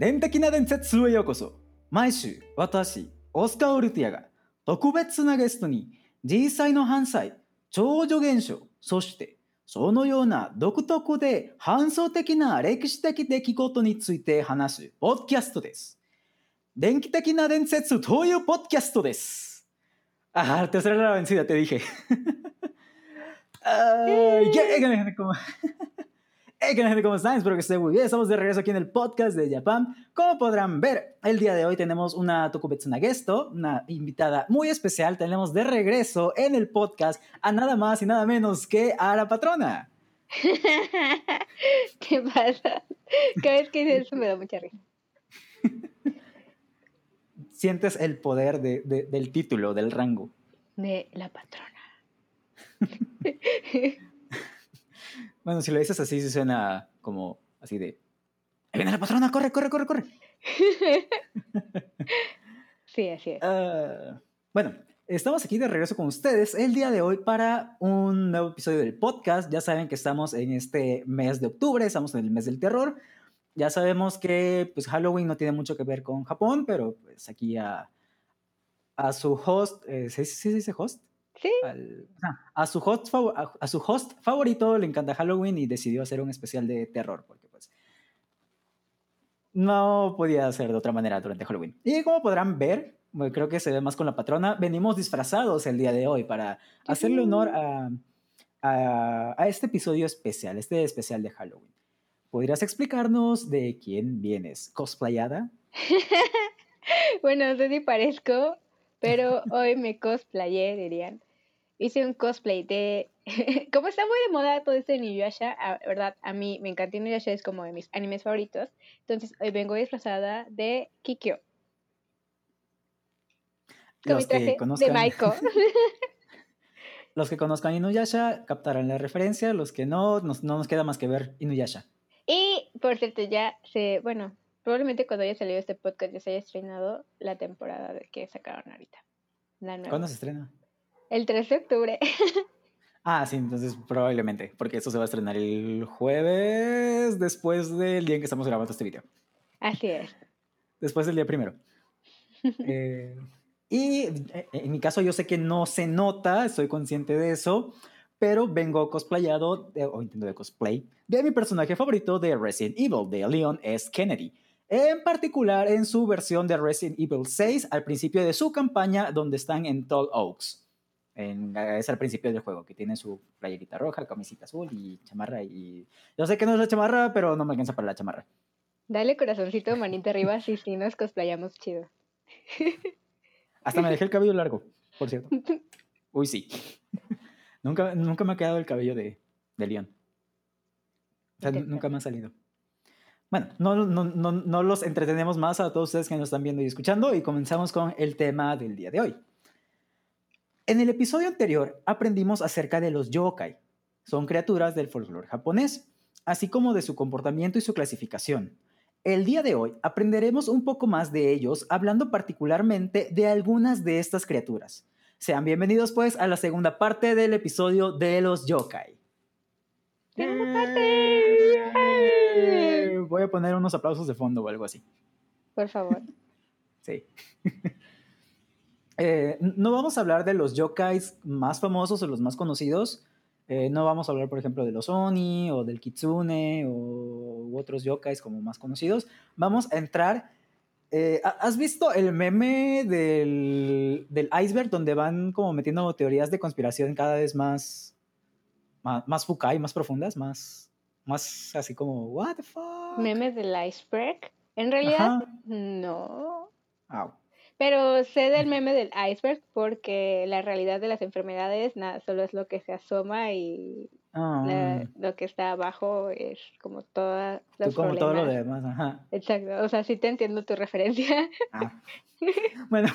電的な伝説へようこそ毎週私オスカー・オルティアが特別なゲストに実際の犯罪超助現象そしてそのような独特で反想的な歴史的出来事について話すポッドキャストです。電気的な伝説というポッドキャストです。Ah, tercera la vencida, te dije. Ay, ¿qué, qué, gente, ¿cómo? Hey, ¿qué, gente, ¿cómo están? Espero que estén muy bien. Estamos de regreso aquí en el podcast de Japan. Como podrán ver, el día de hoy tenemos una Tokubetsuna Gesto, una invitada muy especial. Tenemos de regreso en el podcast a nada más y nada menos que a la patrona. ¿Qué pasa? Cada vez que dices eso me da mucha risa. Sientes el poder de, de, del título, del rango. De la patrona. bueno, si lo dices así, sí suena como así de... ¡Ahí viene la patrona! ¡Corre, corre, corre, corre! sí, así es. Uh, bueno, estamos aquí de regreso con ustedes el día de hoy para un nuevo episodio del podcast. Ya saben que estamos en este mes de octubre, estamos en el mes del terror. Ya sabemos que pues, Halloween no tiene mucho que ver con Japón, pero pues aquí a, a su host, eh, ¿sí, ¿sí se dice host? Sí. Al, a, su host, a, a, su host favorito le encanta Halloween y decidió hacer un especial de terror, porque pues no podía ser de otra manera durante Halloween. Y como podrán ver, creo que se ve más con la patrona, venimos disfrazados el día de hoy para hacerle honor a, a, a este episodio especial, este especial de Halloween. ¿Podrías explicarnos de quién vienes? ¿Cosplayada? bueno, no sé si parezco, pero hoy me cosplayé, dirían. Hice un cosplay de... como está muy de moda todo esto de Inuyasha, a, verdad, a mí me encanta Inuyasha, es como de mis animes favoritos. Entonces hoy vengo disfrazada de Kikyo. Con Los mi traje que conozcan... de Maiko. Los que conozcan Inuyasha captarán la referencia, los que no, nos, no nos queda más que ver Inuyasha. Y, por cierto, ya se, bueno, probablemente cuando haya salido este podcast ya se haya estrenado la temporada que sacaron ahorita. La nueva. ¿Cuándo se estrena? El 3 de octubre. ah, sí, entonces probablemente, porque esto se va a estrenar el jueves después del día en que estamos grabando este video. Así es. Después del día primero. eh, y en mi caso yo sé que no se nota, estoy consciente de eso, pero vengo cosplayado, de, o intento de cosplay, de mi personaje favorito de Resident Evil, de Leon S. Kennedy. En particular en su versión de Resident Evil 6, al principio de su campaña, donde están en Tall Oaks. En, es al principio del juego, que tiene su playerita roja, camisita azul y chamarra. Y yo sé que no es la chamarra, pero no me alcanza para la chamarra. Dale corazoncito, manita arriba, sí, sí, nos cosplayamos chido. Hasta me dejé el cabello largo, por cierto. Uy, sí. nunca, nunca me ha quedado el cabello de, de León. O sea, nunca me ha salido. Bueno, no, no, no, no los entretenemos más a todos ustedes que nos están viendo y escuchando y comenzamos con el tema del día de hoy. En el episodio anterior aprendimos acerca de los yokai. Son criaturas del folclore japonés, así como de su comportamiento y su clasificación. El día de hoy aprenderemos un poco más de ellos, hablando particularmente de algunas de estas criaturas. Sean bienvenidos pues a la segunda parte del episodio de los yokai. Voy a poner unos aplausos de fondo o algo así. Por favor. Sí. eh, no vamos a hablar de los yokais más famosos o los más conocidos. Eh, no vamos a hablar, por ejemplo, de los Oni o del Kitsune o u otros yokais como más conocidos. Vamos a entrar. Eh, ¿Has visto el meme del, del, iceberg donde van como metiendo teorías de conspiración cada vez más, más, más fukai, más profundas, más, más así como, what the fuck? ¿Memes del iceberg? En realidad, Ajá. no. Oh. Pero sé del meme del iceberg porque la realidad de las enfermedades nada, solo es lo que se asoma y oh. la, lo que está abajo es como todas los como problemas. todo lo demás, ajá. Exacto, o sea, sí te entiendo tu referencia. Ah. bueno,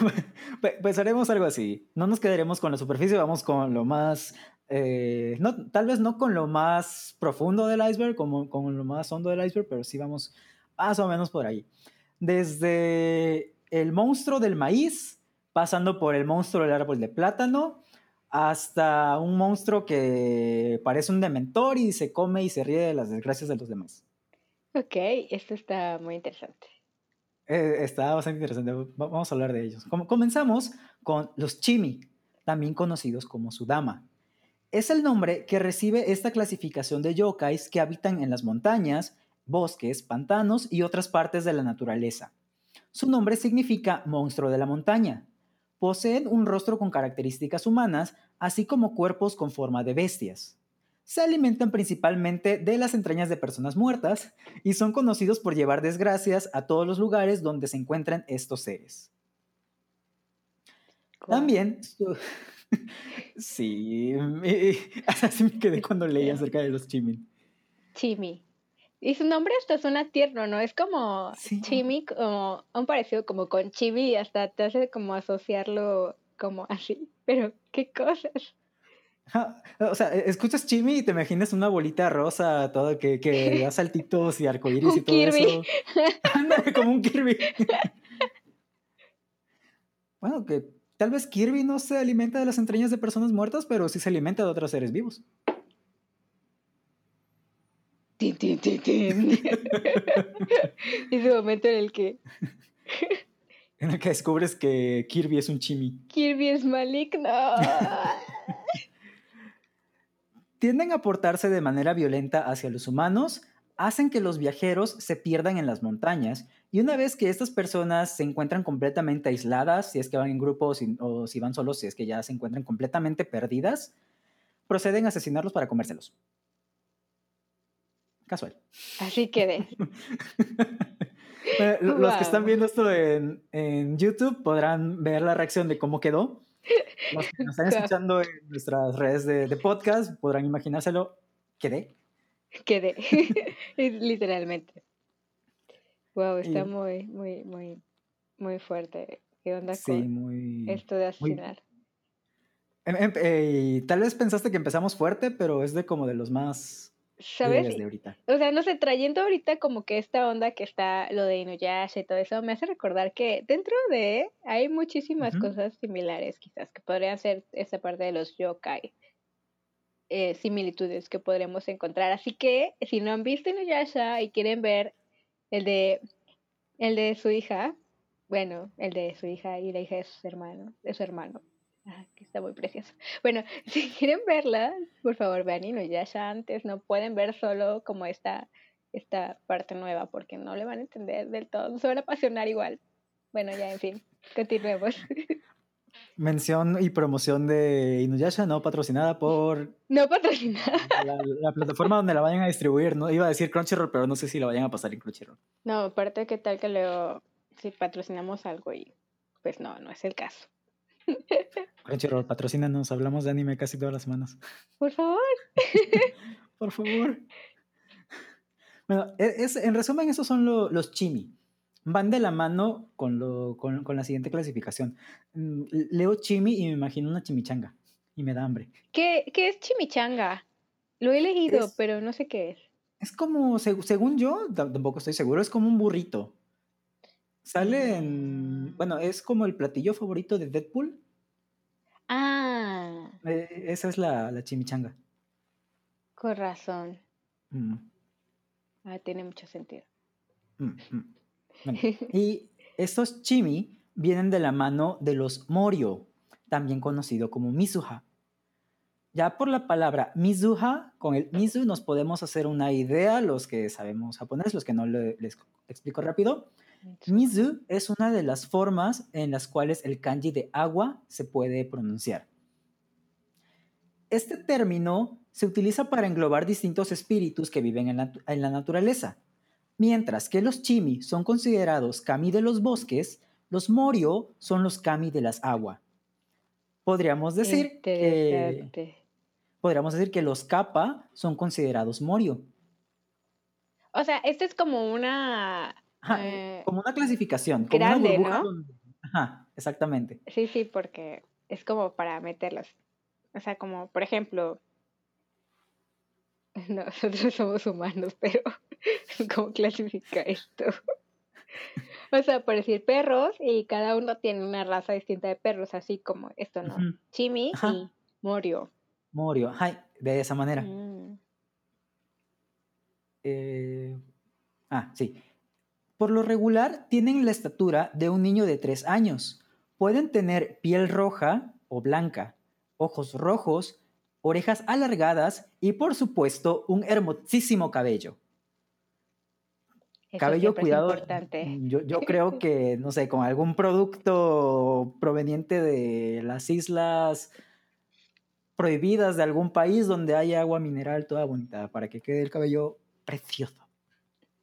pues, pues, haremos algo así. No nos quedaremos con la superficie, vamos con lo más, eh, no, tal vez no con lo más profundo del iceberg, como con lo más hondo del iceberg, pero sí vamos más o menos por ahí. Desde el monstruo del maíz, pasando por el monstruo del árbol de plátano, hasta un monstruo que parece un dementor y se come y se ríe de las desgracias de los demás. Ok, esto está muy interesante. Eh, está bastante interesante. Vamos a hablar de ellos. comenzamos con los Chimi, también conocidos como Sudama. Es el nombre que recibe esta clasificación de yokais que habitan en las montañas, bosques, pantanos y otras partes de la naturaleza. Su nombre significa monstruo de la montaña. Poseen un rostro con características humanas, así como cuerpos con forma de bestias se alimentan principalmente de las entrañas de personas muertas y son conocidos por llevar desgracias a todos los lugares donde se encuentran estos seres. También, sí, así me quedé cuando leí acerca de los chimin. Chimi. Y su nombre hasta suena tierno, ¿no? Es como chimi, como un parecido como con chibi y hasta te hace como asociarlo como así. Pero, ¿qué cosas? O sea, e, escuchas Chimi y te imaginas una bolita rosa, todo que, que da saltitos y arcoíris y todo eso. Ándale, como un Kirby. bueno, que tal vez Kirby no se alimenta de las entrañas de personas muertas, pero sí se alimenta de otros seres vivos. Tin, tin, tin. Ese momento en el que. en el que descubres que Kirby es un Chimi. Kirby es maligno tienden a portarse de manera violenta hacia los humanos, hacen que los viajeros se pierdan en las montañas y una vez que estas personas se encuentran completamente aisladas, si es que van en grupos o si van solos, si es que ya se encuentran completamente perdidas, proceden a asesinarlos para comérselos. Casual. Así quede. los que están viendo esto en, en YouTube podrán ver la reacción de cómo quedó. Los que nos están escuchando en nuestras redes de, podcast podrán imaginárselo. Quedé. Quedé. Literalmente. Wow, está muy, muy, muy, muy fuerte. ¿Qué onda con esto de asesinar? Em, em, eh, tal vez pensaste que empezamos fuerte, pero es de como de los más ¿Sabes? O sea, no sé, trayendo ahorita como que esta onda que está lo de Inuyasha y todo eso, me hace recordar que dentro de hay muchísimas cosas similares quizás que podrían ser esa parte de los yokai. Eh, similitudes que podremos encontrar. Así que si no han visto Inuyasha y quieren ver el de el de su hija, bueno, el de su hija y la hija de su hermano, de su hermano, Ah, que está muy precioso. Bueno, si quieren verla, por favor vean ya antes. No pueden ver solo como esta, esta parte nueva porque no le van a entender del todo. No se van a apasionar igual. Bueno, ya, en fin, continuemos. Mención y promoción de Inuyasha, no patrocinada por... No patrocinada. La, plataforma donde la vayan a distribuir, ¿no? Iba a decir Crunchyroll, pero no sé si la vayan a pasar en Crunchyroll. No, aparte, ¿qué tal que luego si patrocinamos algo y pues no, no es el caso. Crunchyroll, patrocínanos, hablamos de anime casi todas las semanas. Por favor. Por favor. Bueno, e, es, en resumen, esos son los chimi. Van de la mano con, lo, con, con, la siguiente clasificación. Mm, leo chimi y me imagino una chimichanga. Y me da hambre. ¿Qué, qué es chimichanga? Lo he leído, pero no sé qué es. Es como, según yo, tampoco estoy seguro, es como un burrito. Sale en. Bueno, es como el platillo favorito de Deadpool. Ah. Eh, esa es la, la, chimichanga. Con razón. Mm. Ah, tiene mucho sentido. Mm, mm. y estos chimi vienen de la mano de los morio, también conocido como mizuha. Ya por la palabra mizuha, con el mizu nos podemos hacer una idea, los que sabemos japonés, los que no les explico rápido. Mizu es una de las formas en las cuales el kanji de agua se puede pronunciar. Este término se utiliza para englobar distintos espíritus que viven en la, naturaleza. Mientras que los chimi son considerados kami de los bosques, los morio son los kami de las aguas. Podríamos decir que podríamos decir que los kappa son considerados morio. O sea, esto es como una eh, como una clasificación. grande, ¿no? Ajá, exactamente. Sí, sí, porque es como para meterlos. O sea, como, por ejemplo, nosotros somos humanos, pero ¿cómo clasifica esto? o sea, por decir perros y cada uno tiene una raza distinta de perros, así como esto, ¿no? Chimi y Morio. Morio, de esa manera. Mm. Eh, ah, sí. Por lo regular tienen la estatura de un niño de 3 años. Pueden tener piel roja o blanca, ojos rojos, orejas alargadas y por supuesto un hermosísimo cabello. cabello cuidado. Yo, yo creo que, no sé, con algún producto proveniente de las islas prohibidas de algún país donde haya agua mineral toda bonita para que quede el cabello precioso.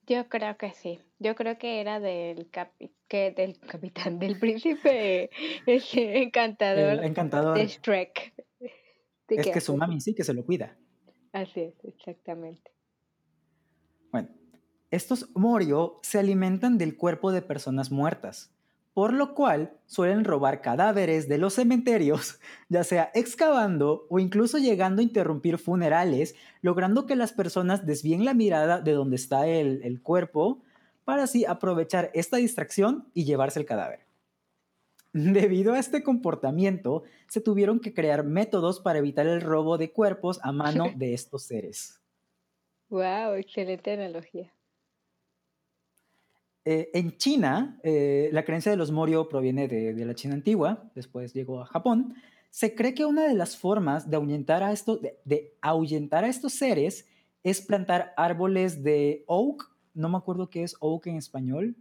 Yo creo que sí. Yo creo que era del, que del capitán, del príncipe ese encantador, encantador. de Shrek. es que su mami sí que se lo cuida. Así es, exactamente. Bueno, estos Morio se alimentan del cuerpo de personas muertas por lo cual suelen robar cadáveres de los cementerios, ya sea excavando o incluso llegando a interrumpir funerales, logrando que las personas desvíen la mirada de donde está el, cuerpo para así aprovechar esta distracción y llevarse el cadáver. Debido a este comportamiento, se tuvieron que crear métodos para evitar el robo de cuerpos a mano de estos seres. Wow, excelente analogía. Eh, en China, eh, la creencia de los Morio proviene de, la China antigua, después llegó a Japón. Se cree que una de las formas de ahuyentar a, esto, de, ahuyentar a estos seres es plantar árboles de oak. No me acuerdo qué es oak en español.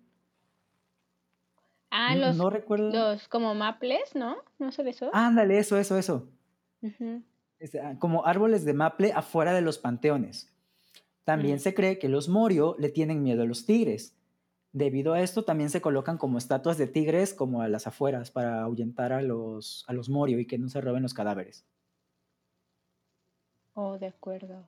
Ah, los, no recuerdo. los como maples, ¿no? ¿No sé eso? Ándale, eso, eso, eso. Ah, como árboles de maple afuera de los panteones. También se cree que los Morio le tienen miedo a los tigres Debido a esto, también se colocan como estatuas de tigres como a las afueras para ahuyentar a los, a los morio y que no se roben los cadáveres. Oh, de acuerdo.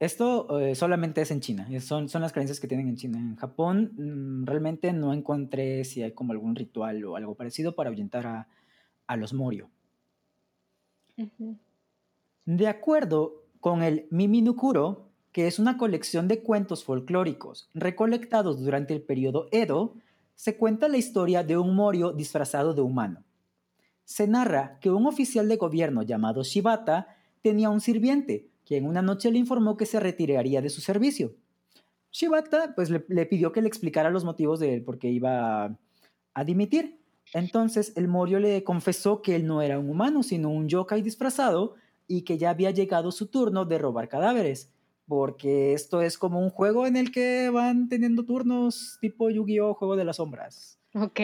Esto eh, solamente es en China, son, son las creencias que tienen en China. En Japón mm, realmente no encontré si hay como algún ritual o algo parecido para ahuyentar a, a los morio. De acuerdo con el Miminukuro, que es una colección de cuentos folclóricos recolectados durante el periodo Edo, se cuenta la historia de un morio disfrazado de humano. Se narra que un oficial de gobierno llamado Shibata tenía un sirviente, quien una noche le informó que se retiraría de su servicio. Shibata pues, le, pidió que le explicara los motivos de él por qué iba a dimitir. Entonces el morio le confesó que él no era un humano, sino un yokai disfrazado y que ya había llegado su turno de robar cadáveres porque esto es como un juego en el que van teniendo turnos tipo Yu-Gi-Oh! Juego de las Sombras. Ok.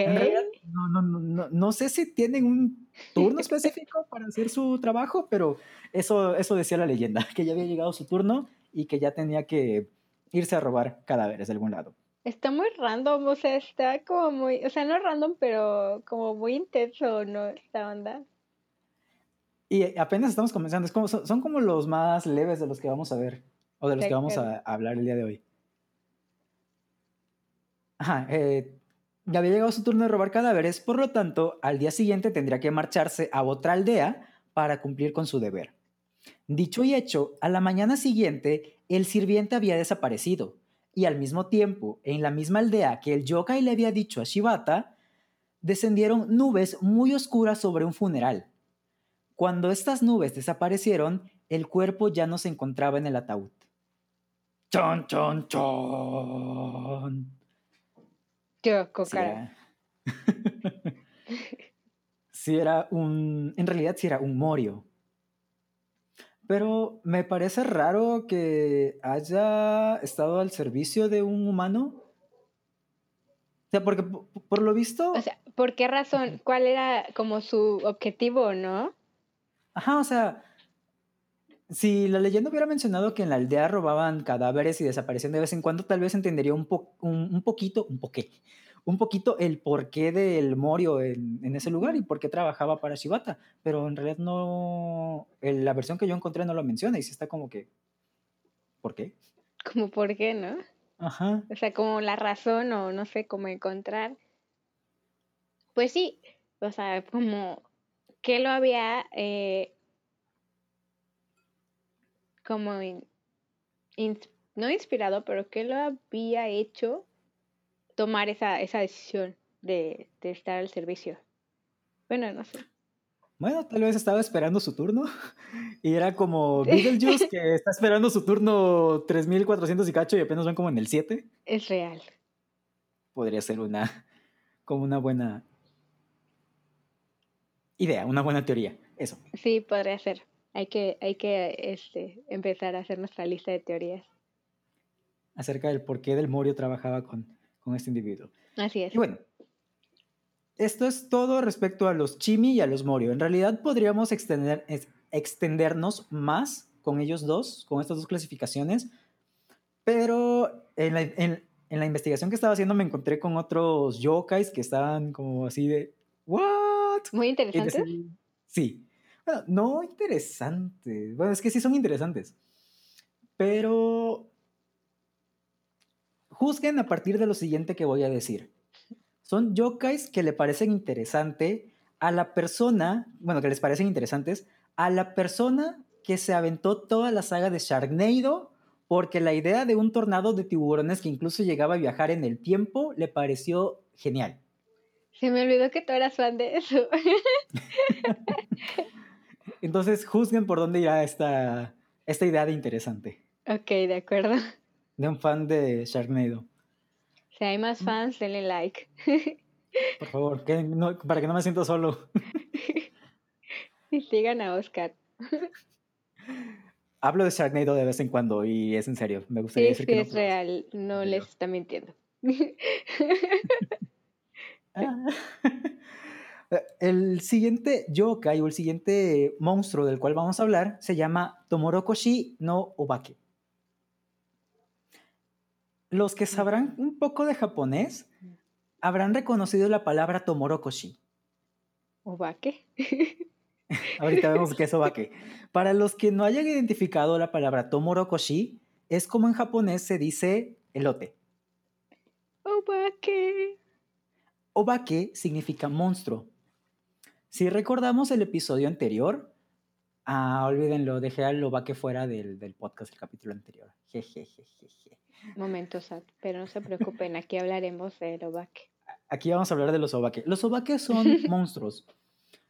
no, no, no, no, sé si tienen un turno específico para hacer su trabajo, pero eso, eso decía la leyenda, que ya había llegado su turno y que ya tenía que irse a robar cadáveres de algún lado. Está muy random, o sea, está como muy, o sea, no random, pero como muy intenso, ¿no? Esta onda. Y apenas estamos comenzando, es como, son como los más leves de los que vamos a ver o de los que vamos a, hablar el día de hoy. Ajá, eh, ya había llegado su turno de robar cadáveres, por lo tanto, al día siguiente tendría que marcharse a otra aldea para cumplir con su deber. Dicho y hecho, a la mañana siguiente, el sirviente había desaparecido, y al mismo tiempo, en la misma aldea que el yokai le había dicho a Shibata, descendieron nubes muy oscuras sobre un funeral. Cuando estas nubes desaparecieron, el cuerpo ya no se encontraba en el ataúd. Chon, chon, chon. Yo, cocara. Sí era un. En realidad, sí era un morio. Pero me parece raro que haya estado al servicio de un humano. O sea, porque por, lo visto. O sea, ¿por qué razón? ¿Cuál era como su objetivo, no? Ajá, o sea, si la leyenda hubiera mencionado que en la aldea robaban cadáveres y desaparecían de vez en cuando, tal vez entendería un, un, poquito, un poqué, un poquito el porqué del Morio en, en, ese lugar y por qué trabajaba para Shibata. Pero en realidad no, la versión que yo encontré no lo menciona y sí está como que, ¿por qué? Como por qué, ¿no? Ajá. O sea, como la razón o no sé cómo encontrar. Pues sí, o sea, como que lo había eh, como no inspirado, pero que lo había hecho tomar esa, esa decisión de, estar al servicio. Bueno, no sé. Bueno, tal vez estaba esperando su turno. Y era como Beetlejuice que está esperando su turno 3400 y cacho y apenas van como en el 7. Es real. Podría ser una, como una buena idea, una buena teoría. Eso. Sí, podría ser. Hay que, hay que este, empezar a hacer nuestra lista de teorías. Acerca del por qué Del Morio trabajaba con, con este individuo. Así es. Y bueno, esto es todo respecto a los Chimi y a los Morio. En realidad podríamos extender, extendernos más con ellos dos, con estas dos clasificaciones, pero en la, en, en la investigación que estaba haciendo me encontré con otros yokais que estaban como así de, ¿what? Muy interesantes. Sí. Bueno, no interesantes. Bueno, es que sí son interesantes. Pero juzguen a partir de lo siguiente que voy a decir. Son yokais que le parecen interesante a la persona, bueno, que les parecen interesantes a la persona que se aventó toda la saga de Sharknado porque la idea de un tornado de tiburones que incluso llegaba a viajar en el tiempo le pareció genial. Se me olvidó que tú eras fan de eso. Entonces, juzguen por dónde irá esta, esta idea de interesante. Ok, de acuerdo. De un fan de Sharknado. Si hay más fans, denle like. Por favor, que para que no me sienta solo. y sigan a Oscar. Hablo de Sharknado de vez en cuando y es en serio. Me gustaría decir que es real, no les está mintiendo. Ah. El siguiente yokai o el siguiente monstruo del cual vamos a hablar se llama Tomorokoshi no Obake. Los que sabrán un poco de japonés habrán reconocido la palabra Tomorokoshi. ¿Obake? Ahorita vemos qué es Obake. Para los que no hayan identificado la palabra Tomorokoshi, es como en japonés se dice elote. Obake. Obake significa monstruo. Si recordamos el episodio anterior, ah, olvídenlo, dejé al Obake fuera del, del podcast, el capítulo anterior. Jejejeje. Momentos, pero no se preocupen, aquí hablaremos del Obake. Aquí vamos a hablar de los Obake. Los Obake son monstruos.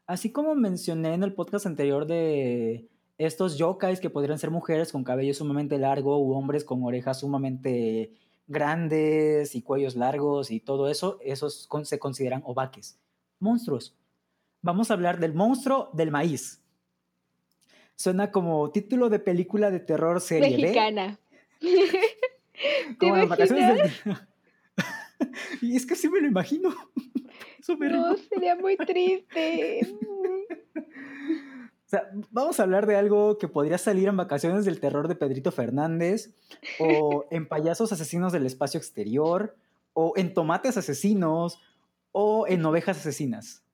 Así como mencioné en el podcast anterior de estos yokais que podrían ser mujeres con cabello sumamente largo u hombres con orejas sumamente grandes y cuellos largos y todo eso, esos se consideran obaques, monstruos. Vamos a hablar del monstruo del maíz. Suena como título de película de terror serie Mexicana. como las vacaciones y es que sí me lo imagino. no, sería muy triste. O sea, vamos a hablar de algo que podría salir en Vacaciones del Terror de Pedrito Fernández, o en Payasos Asesinos del Espacio Exterior, o en Tomates Asesinos, o en Ovejas Asesinas.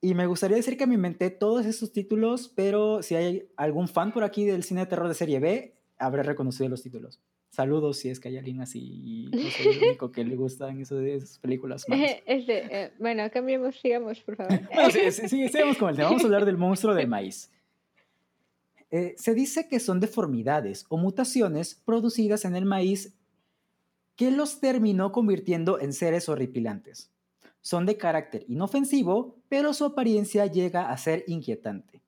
Y me gustaría decir que me inventé todos esos títulos, pero si hay algún fan por aquí del cine de terror de serie B, habré reconocido los títulos. Saludos si es que hay alguien así y no soy el único que le gustan esas películas. Este, eh, bueno, cambiemos, sigamos, por favor. sí, sí, sigamos con el tema. Vamos a hablar del monstruo del maíz. Eh, se dice que son deformidades o mutaciones producidas en el maíz que los terminó convirtiendo en seres horripilantes. Son de carácter inofensivo, pero su apariencia llega a ser inquietante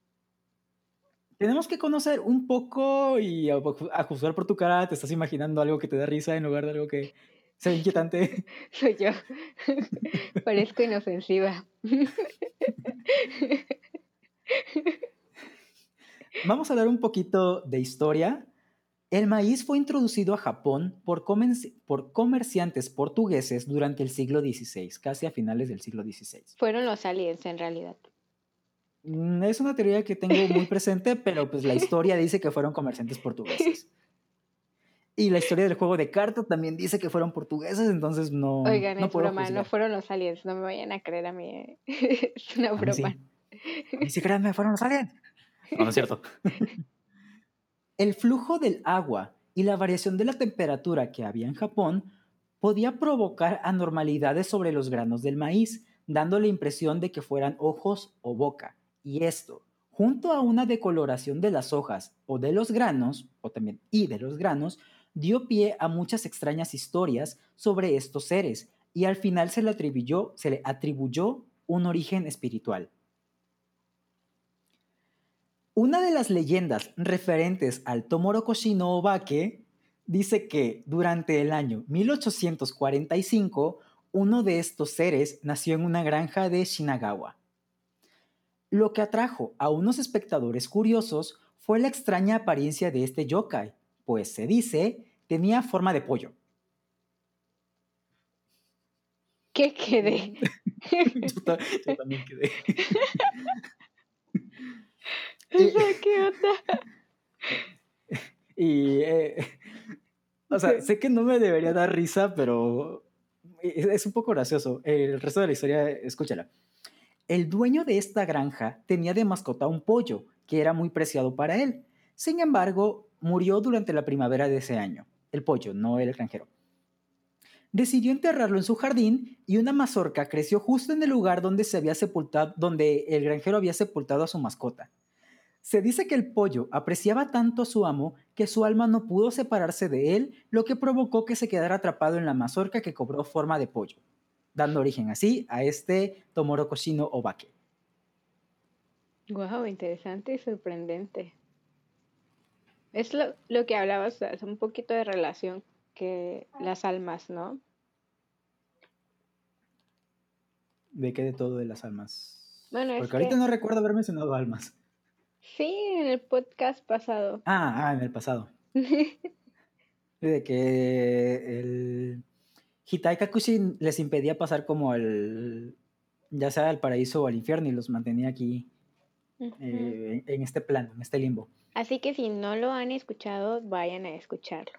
tenemos que conocer un poco y a, juzgar por tu cara, te estás imaginando algo que te da risa en lugar de algo que sea inquietante. Soy yo. Parezco inofensiva. Vamos a hablar un poquito de historia. El maíz fue introducido a Japón por, por, comerciantes portugueses durante el siglo XVI, casi a finales del siglo XVI. Fueron los aliens en realidad. Mm, es una teoría que tengo muy presente, pero pues la historia dice que fueron comerciantes portugueses. Y la historia del juego de cartas también dice que fueron portugueses, entonces no. Oigan, no es broma, no fueron los aliens, no me vayan a creer a mí. Eh. es una broma. Ni siquiera me fueron los aliens. No, no es cierto. El flujo del agua y la variación de la temperatura que había en Japón podía provocar anormalidades sobre los granos del maíz, dando la impresión de que fueran ojos o boca y esto, junto a una decoloración de las hojas o de los granos, o también y de los granos, dio pie a muchas extrañas historias sobre estos seres y al final se le atribuyó, se le atribuyó un origen espiritual. Una de las leyendas referentes al Tomorokoshi no Obake dice que durante el año 1845 uno de estos seres nació en una granja de Shinagawa. Lo que atrajo a unos espectadores curiosos fue la extraña apariencia de este yokai, pues se dice tenía forma de pollo. ¿Qué quedé? yo, también quedé. ¿Qué onda? Y, eh, o sea, sé que no me debería dar risa, pero es, un poco gracioso. El resto de la historia, escúchala. El dueño de esta granja tenía de mascota un pollo, que era muy preciado para él. Sin embargo, murió durante la primavera de ese año. El pollo, no el extranjero. Decidió enterrarlo en su jardín y una mazorca creció justo en el lugar donde se había sepultado, donde el granjero había sepultado a su mascota. Se dice que el pollo apreciaba tanto a su amo que su alma no pudo separarse de él, lo que provocó que se quedara atrapado en la mazorca que cobró forma de pollo, dando origen así a este Tomoro Koshino Obake. Wow, interesante y sorprendente. Es lo, lo que hablabas, es un poquito de relación que las almas, ¿no? ¿De qué de todo de las almas? Bueno, Porque ahorita no recuerdo haber mencionado almas. Sí, en el podcast pasado. Ah, ah en el pasado. de que el Hitai Kakushi les impedía pasar como al, ya sea al paraíso o al infierno y los mantenía aquí eh, en, este plano, en este limbo. Así que si no lo han escuchado, vayan a escucharlo.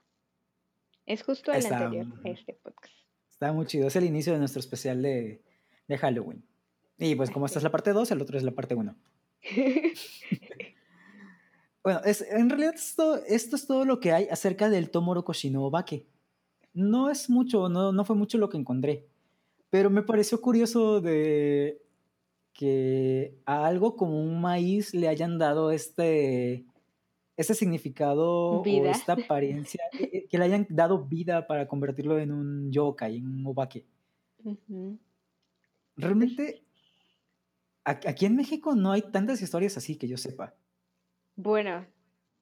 Es justo el anterior a este podcast. Está muy chido, es el inicio de nuestro especial de, de Halloween. Y pues como esta es la parte 2, el otro es la parte 1. bueno, es, en realidad esto, esto es todo lo que hay acerca del Tomoro Koshino Obake. No es mucho, no, no fue mucho lo que encontré, pero me pareció curioso de que a algo como un maíz le hayan dado este, este significado o esta apariencia, eh, que le hayan dado vida para convertirlo en un yokai, en un obake. Realmente Aquí en México no hay tantas historias así que yo sepa. Bueno,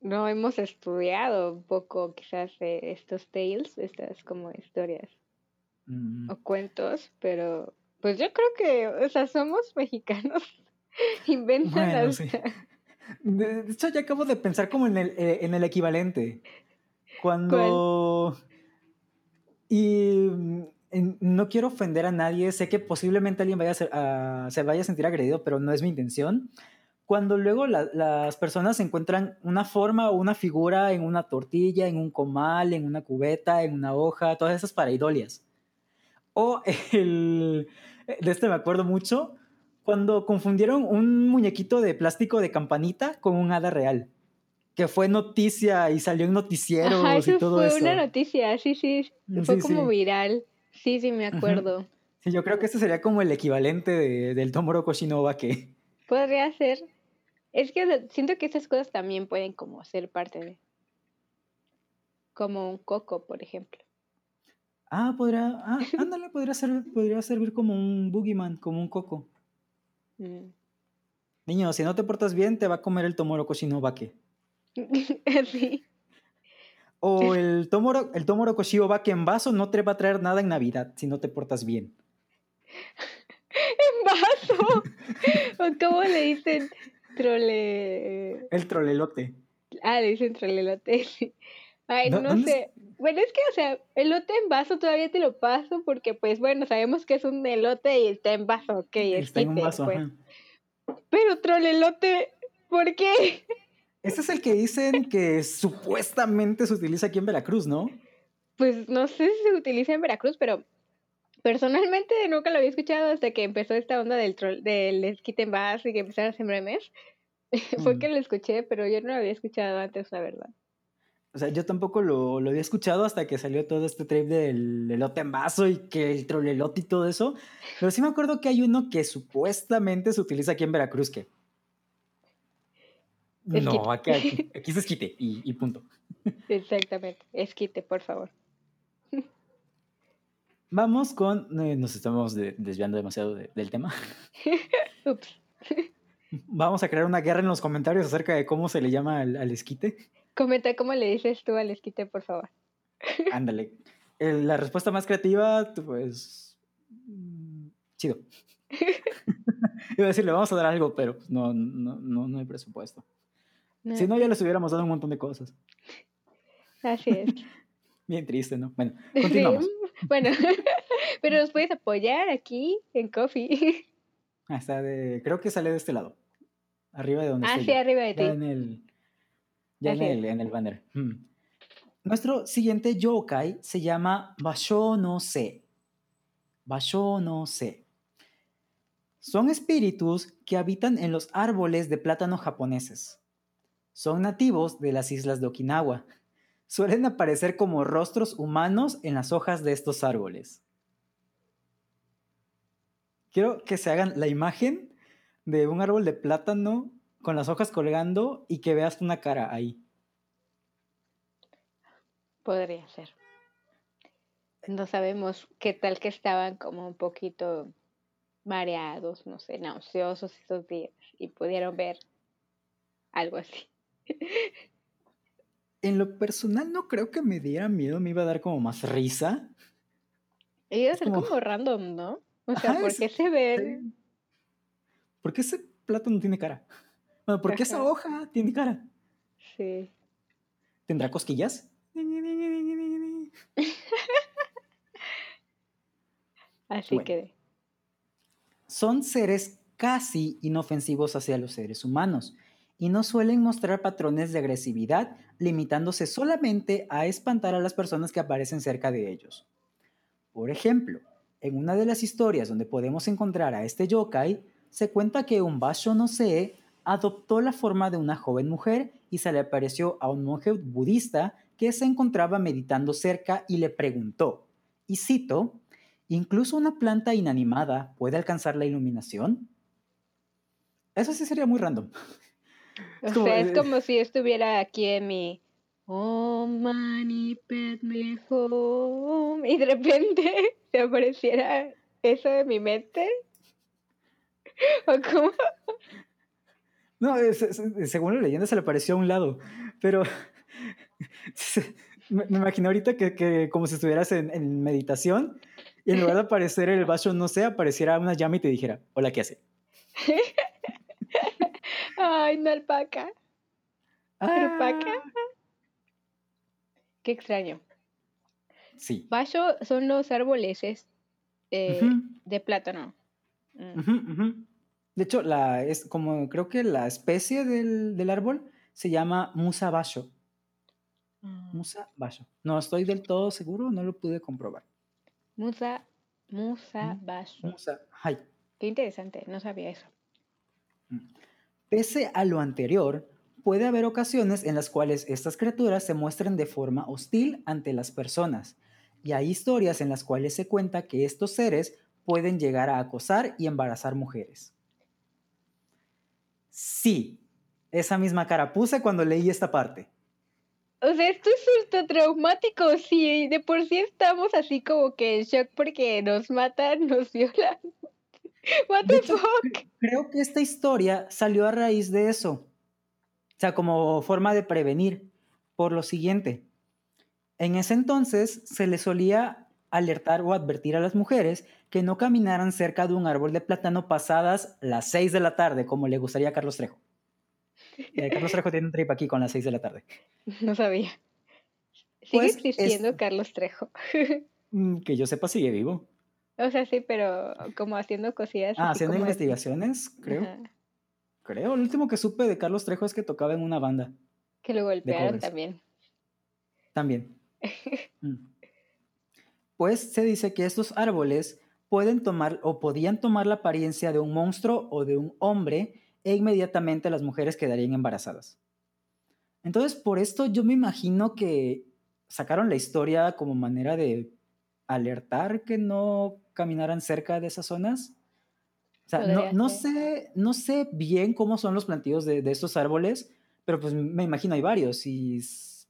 no hemos estudiado un poco quizás estos tales, estas como historias mm. o cuentos, pero pues yo creo que, o sea, somos mexicanos, inventan De hecho, ya acabo de pensar como en el, eh, en el equivalente. Cuando... Y no quiero ofender a nadie, sé que posiblemente alguien vaya a se vaya a sentir agredido, pero no es mi intención. Cuando luego las personas encuentran una forma o una figura en una tortilla, en un comal, en una cubeta, en una hoja, todas esas paraidolias. O el, de este me acuerdo mucho, cuando confundieron un muñequito de plástico de campanita con un hada real que fue noticia y salió en noticieros y todo fue eso. Fue una noticia, sí, sí, fue como viral. Sí, sí, me acuerdo. Sí, yo creo que este sería como el equivalente del Tomoro Koshinova que... Podría ser. Es que siento que esas cosas también pueden como ser parte de... Como un coco, por ejemplo. Ah, podría... Ah, ándale, podría, ser, podría servir como un boogeyman, como un coco. Mm. Niño, si no te portas bien, te va a comer el Tomoro Koshinova que... sí. O el Tomoro, el Tomoro Koshio va que en vaso no te va a traer nada en Navidad si no te portas bien. ¿En vaso? ¿O cómo le dicen trole? El trolelote. Ah, le dicen trolelote. Ay, no, sé. Bueno, es que, o sea, elote en vaso todavía te lo paso porque, pues, bueno, sabemos que es un elote y está en vaso, ok. Está en un vaso, pues. Pero trolelote, ¿por qué? Ese es el que dicen que supuestamente se utiliza aquí en Veracruz, ¿no? Pues no sé si se utiliza en Veracruz, pero personalmente nunca lo había escuchado hasta que empezó esta onda del troll, del esquite en base y que empezaron a hacer memes. Fue mm. que lo escuché, pero yo no lo había escuchado antes, la verdad. O sea, yo tampoco lo, lo había escuchado hasta que salió todo este trip del elote en vaso y que el trolelote y todo eso. Pero sí me acuerdo que hay uno que supuestamente se utiliza aquí en Veracruz, que no, aquí, aquí, se esquite y, punto. Exactamente, esquite, por favor. Vamos con. Eh, nos estamos desviando demasiado del tema. Ups. Vamos a crear una guerra en los comentarios acerca de cómo se le llama al, al esquite. Comenta cómo le dices tú al esquite, por favor. Ándale. El- La respuesta más creativa, pues. Chido. Iba a decirle, vamos a dar algo, pero no, no, no, no hay presupuesto. No, Si no, ya les hubiéramos dado un montón de cosas. Así es. Bien triste, ¿no? Bueno, Sí, continuamos. Bueno, pero nos puedes apoyar aquí en Coffee. Ah, está de, creo que sale de este lado. Arriba de donde Ah, estoy sí, yo. arriba de ti. Ya en el, ya el, en el banner. Mm. Nuestro siguiente yokai se llama Basho no Se. Basho no Se. Son espíritus que habitan en los árboles de plátano japoneses. Son nativos de las islas de Okinawa. Suelen aparecer como rostros humanos en las hojas de estos árboles. Quiero que se hagan la imagen de un árbol de plátano con las hojas colgando y que veas una cara ahí. Podría ser. No sabemos qué tal que estaban como un poquito mareados, no sé, nauseosos esos días y pudieron ver algo así. En lo personal no creo que me diera miedo, me iba a dar como más risa. Debe Es ser como- como random, ¿no? O sea, Ajá, ¿por es- qué se ven? ¿Por qué ese plátano tiene cara? Bueno, ¿por qué esa hoja tiene cara? Sí. ¿Tendrá cosquillas? Así Bueno. que Son seres casi inofensivos hacia los seres humanos y no suelen mostrar patrones de agresividad, limitándose solamente a espantar a las personas que aparecen cerca de ellos. Por ejemplo, en una de las historias donde podemos encontrar a este yokai, se cuenta que un Basho no Se adoptó la forma de una joven mujer y se le apareció a un monje budista que se encontraba meditando cerca y le preguntó, y cito, ¿incluso una planta inanimada puede alcanzar la iluminación? Eso sí sería muy random. O Es como, sea, es como si estuviera aquí en mi Om Mani Padme Hum y de repente se apareciera eso de mi mente. ¿O cómo? No, es- es- es- según la leyenda se le apareció a un lado, pero me, me imagino ahorita que, que como si estuvieras en, en meditación y en lugar de aparecer el vaso, no sé, apareciera una llama y te dijera, hola, ¿qué hace? Ay, no alpaca. ¿Alpaca? "Ah". Qué extraño. Sí. Basho son los árboles es, eh, de plátano. Mm. De hecho, la, es como creo que la especie del, del árbol se llama Musa Basho. Mm. Musa Basho. No estoy del todo seguro, no lo pude comprobar. Musa, Musa Mm, Basho. Musa, hai. Qué interesante, no sabía eso. Pese a lo anterior, puede haber ocasiones en las cuales estas criaturas se muestren de forma hostil ante las personas, y hay historias en las cuales se cuenta que estos seres pueden llegar a acosar y embarazar mujeres. Sí, esa misma cara puse cuando leí esta parte. O sea, esto es ultra traumático. Sí, de por sí estamos así como que en shock porque nos matan, nos violan. What the hecho, fuck? Creo que esta historia salió a raíz de eso. O sea, como forma de prevenir. Por lo siguiente, en ese entonces se les solía alertar o advertir a las mujeres que no caminaran cerca de un árbol de plátano pasadas las 6 de la tarde, como le gustaría a Carlos Trejo. Eh, Carlos Trejo tiene un trip aquí con las 6 de la tarde. No sabía. Sigue Pues, existiendo es- Carlos Trejo. Mm, Que yo sepa, sigue vivo. O sea, sí, pero como haciendo cosillas. Ah, haciendo como investigaciones, creo. Ajá, Creo. El último que supe de Carlos Trejo es que tocaba en una banda. Que lo golpearon también. También. Mm. Pues se dice que estos árboles pueden tomar o podían tomar la apariencia de un monstruo o de un hombre e inmediatamente las mujeres quedarían embarazadas. Entonces, por esto yo me imagino que sacaron la historia como manera de alertar que no caminaran cerca de esas zonas. O sea, no, no sé, no sé bien cómo son los plantíos de, de estos árboles, pero pues me imagino hay varios y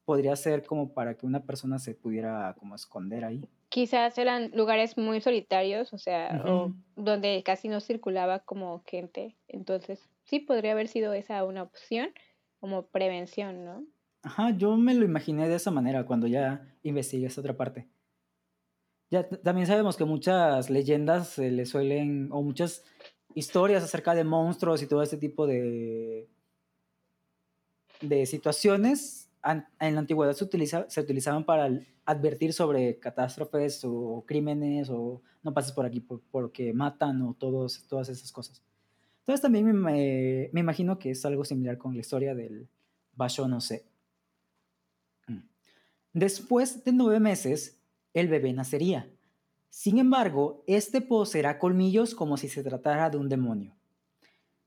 podría ser como para que una persona se pudiera como esconder ahí. Quizás eran lugares muy solitarios, o sea, o donde casi no circulaba como gente. Entonces, sí podría haber sido esa una opción como prevención, ¿no? Ajá, yo me lo imaginé de esa manera cuando ya investigué esa otra parte. Ya también sabemos que muchas leyendas se le suelen, o muchas historias acerca de monstruos y todo este tipo de, de situaciones en la antigüedad se, utiliza, se utilizaban para advertir sobre catástrofes o crímenes o no pases por aquí porque matan o todos, todas esas cosas. Entonces también me, me, imagino que es algo similar con la historia del Basho no sé. Mm. Después de nueve meses, el bebé nacería. Sin embargo, este poseerá colmillos como si se tratara de un demonio.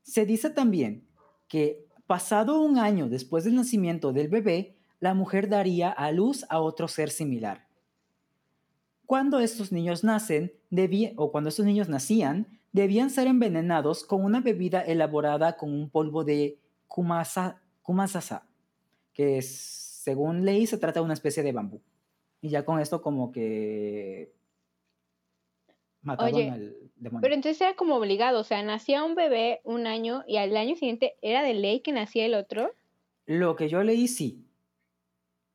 Se dice también que pasado un año después del nacimiento del bebé, la mujer daría a luz a otro ser similar. Cuando estos niños nacen, o cuando estos niños nacían, debían ser envenenados con una bebida elaborada con un polvo de kumasa, kumasasa, que según ley se trata de una especie de bambú. Y ya con esto como que mataban al demonio. Pero entonces era como obligado, o sea, nacía un bebé un año y al año siguiente era de ley que nacía el otro. Lo que yo leí sí.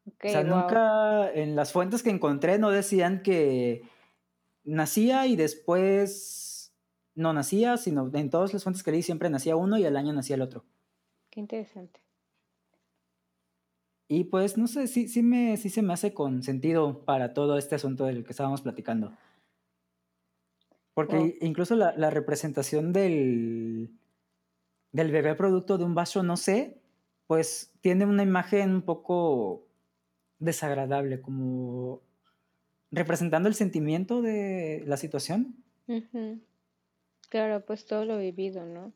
o sea, nunca en las fuentes que encontré no decían que nacía y después no nacía, sino en todas las fuentes que leí siempre nacía uno y al año nacía el otro. Qué interesante. Y pues no sé, sí, sí, me, sí se me hace con sentido para todo este asunto del que estábamos platicando. Porque incluso la, la, representación del, del bebé producto de un vaso, no sé, pues tiene una imagen un poco desagradable, como representando el sentimiento de la situación. Claro, pues todo lo vivido, ¿no?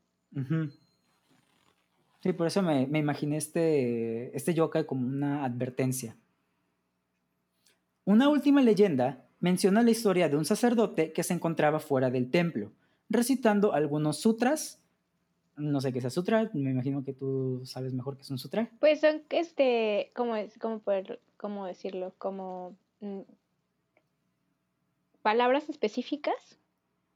Sí, por eso me, imaginé este, este yokai como una advertencia. Una última leyenda menciona la historia de un sacerdote que se encontraba fuera del templo, recitando algunos sutras. No sé qué es sutra, me imagino que tú sabes mejor qué es un sutra. Pues son, este, ¿cómo, cómo, poder, cómo decirlo? Como mm, palabras específicas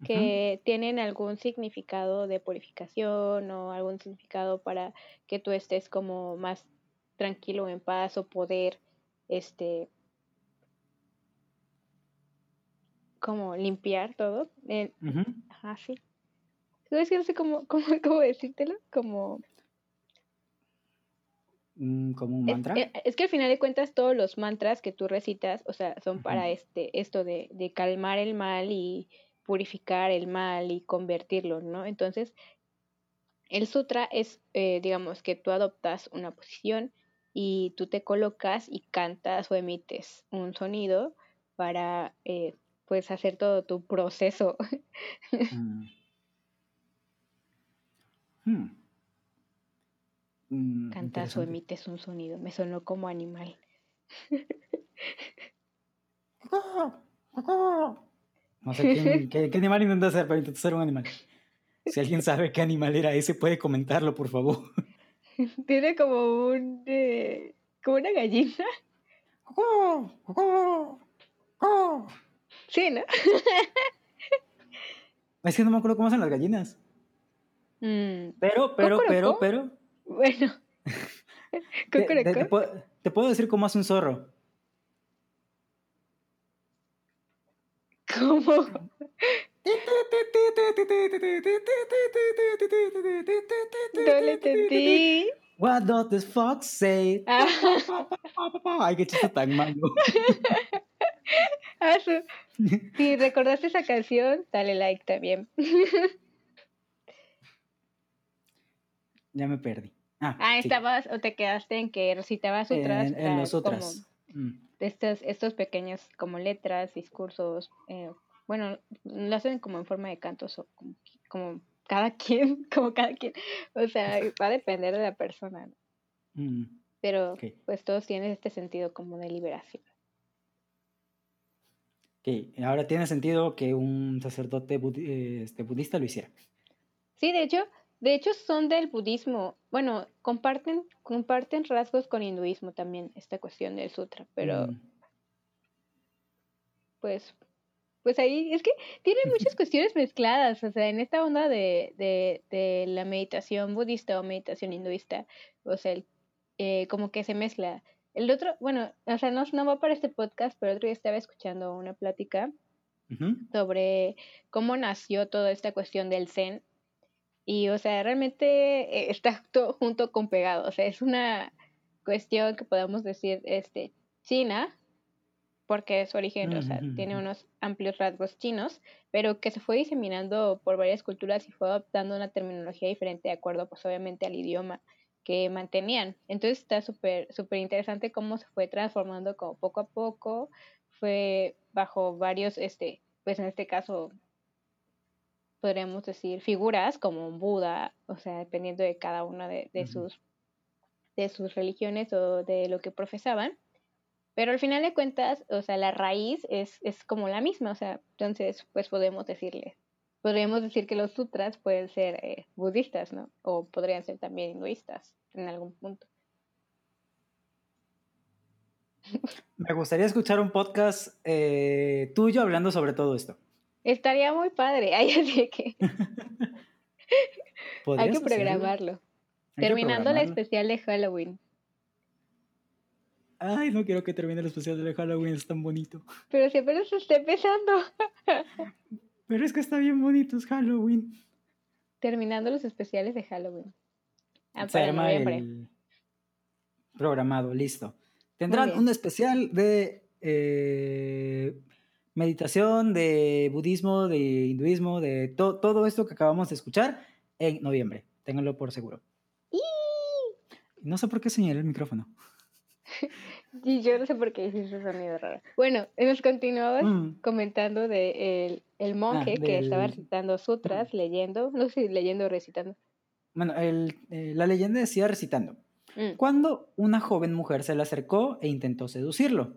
que tienen algún significado de purificación o algún significado para que tú estés como más tranquilo, en paz o poder, este, como limpiar todo. Ajá, sí. Es que no sé cómo, cómo, cómo decírtelo, como... Mm, como un mantra. Eh, es, que al final de cuentas todos los mantras que tú recitas, o sea, son para este, esto de, de calmar el mal y purificar el mal y convertirlo, ¿no? Entonces, el sutra es, eh, digamos, que tú adoptas una posición y tú te colocas y cantas o emites un sonido para eh, pues hacer todo tu proceso. Mm. Hmm. Mm, Cantas o emites un sonido. Me sonó como animal. No sé qué, animal intenta hacer, pero intenta ser un animal. Si alguien sabe qué animal era ese, puede comentarlo, por favor. Tiene como un. Eh, como una gallina. Sí, ¿no? es que no me acuerdo cómo hacen las gallinas. Mm. Pero, pero, pero, pero. Bueno. te, te, puedo, decir cómo hace un zorro. ¿Cómo? No le entendí. What does the fox say? Ay, qué chiste tan malo. Ah, si recordaste esa canción, dale like también. Ya me perdí. Ah, ah estabas o te quedaste en que recitabas otras. En, los otras. Mm. Estos, estos pequeños como letras, discursos, eh, bueno, lo hacen como en forma de cantos o como, cada quien, como cada quien. O sea, va a depender de la persona. Mm. Pero pues todos tienen este sentido como de liberación. ahora tiene sentido que un sacerdote este, budista lo hiciera. Sí, de hecho, de hecho son del budismo. Bueno, comparten, comparten rasgos con hinduismo también, esta cuestión del sutra, pero mm. pues, pues ahí es que tiene muchas cuestiones mezcladas, o sea, en esta onda de, de, de la meditación budista o meditación hinduista, o sea, eh, como que se mezcla. El otro, bueno, o sea, no, no va para este podcast, pero el otro día estaba escuchando una plática sobre cómo nació toda esta cuestión del zen. Y, o sea, realmente eh, está todo junto con pegado. O sea, es una cuestión que podemos decir, este, china, porque su origen, o sea, tiene unos amplios rasgos chinos, pero que se fue diseminando por varias culturas y fue adoptando una terminología diferente de acuerdo, pues obviamente al idioma que mantenían. Entonces está súper, súper interesante cómo se fue transformando como poco a poco, fue bajo varios, este, pues en este caso, podríamos decir, figuras como Buda, o sea, dependiendo de cada una de, de sus, de sus religiones o de lo que profesaban pero al final de cuentas, o sea, la raíz es, es como la misma, o sea, entonces, pues podemos decirle, podríamos decir que los sutras pueden ser eh, budistas, ¿no? O podrían ser también hinduistas en algún punto. Me gustaría escuchar un podcast eh, tuyo hablando sobre todo esto. Estaría muy padre. Hay así que. Hay que programarlo. Terminando el especial de Halloween. Ay, no quiero que termine el especial de Halloween, es tan bonito. Pero si apenas se está empezando. Pero es que está bien bonito, es Halloween. Terminando los especiales de Halloween. Ah, se llama el programado, listo. Tendrán un especial de eh, meditación, de budismo, de hinduismo, de todo esto que acabamos de escuchar en noviembre. Ténganlo por seguro. No sé por qué señalé el micrófono. Y yo no sé por qué hiciste ese sonido raro. Bueno, nos continuabas mm. comentando de el, el monje ah, que estaba recitando sutras, leyendo, no sé si leyendo o recitando. Bueno, el, eh, la leyenda decía recitando. Mm. Cuando una joven mujer se le acercó e intentó seducirlo.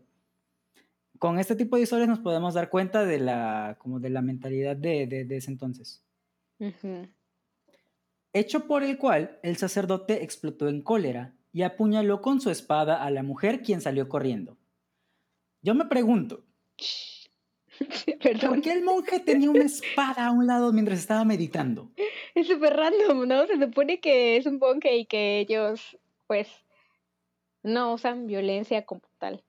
Con este tipo de historias nos podemos dar cuenta de la, como de la mentalidad de, de, ese entonces. Hecho por el cual el sacerdote explotó en cólera y apuñaló con su espada a la mujer quien salió corriendo. Yo me pregunto, ¿por qué el monje tenía una espada a un lado mientras estaba meditando? Es súper random, ¿no? Se supone que es un monje y que ellos, pues, no usan violencia como tal.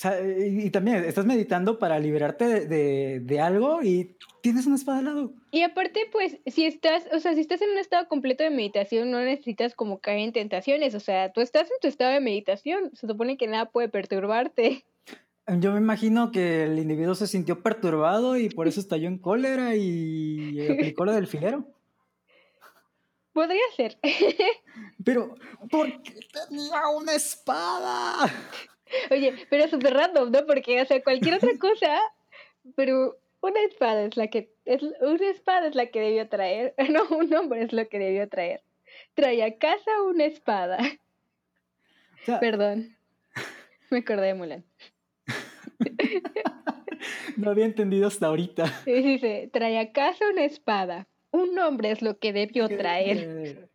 O sea, y, también estás meditando para liberarte de, algo y tienes una espada al lado. Y aparte, pues, si estás, o sea, si estás en un estado completo de meditación, no necesitas como caer en tentaciones. O sea, tú estás en tu estado de meditación. Se supone que nada puede perturbarte. Yo me imagino que el individuo se sintió perturbado y por eso estalló en cólera y aplicó lo del filero. Podría ser. Pero, ¿por qué tenía una espada? Oye, pero súper random, ¿no? Porque, o sea, cualquier otra cosa, pero una espada es la que, es, una espada es la que debió traer, no, un hombre es lo que debió traer. Trae a casa una espada. Perdón, me acordé de Mulan. no había entendido hasta ahorita. Sí, dice, trae a casa una espada. Un hombre es lo que debió traer.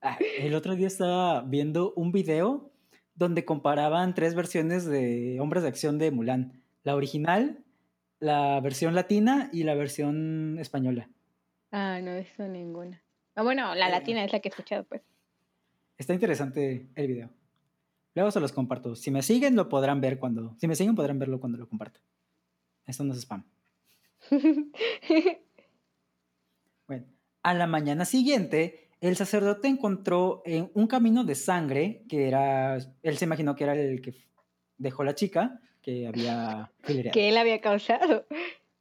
Ah, el otro día estaba viendo un video donde comparaban tres versiones de Hombres de Acción de Mulan. La original, la versión latina y la versión española. Ah, no he visto ninguna. Ah, bueno, la eh, latina es la que he escuchado, pues. Está interesante el video. Luego se los comparto. Si me siguen, lo podrán ver cuando... Si me siguen, podrán verlo cuando lo comparto. Esto no es spam. bueno, a la mañana siguiente el sacerdote encontró en un camino de sangre, que era, él se imaginó que era el que dejó la chica, que había... Que él había causado.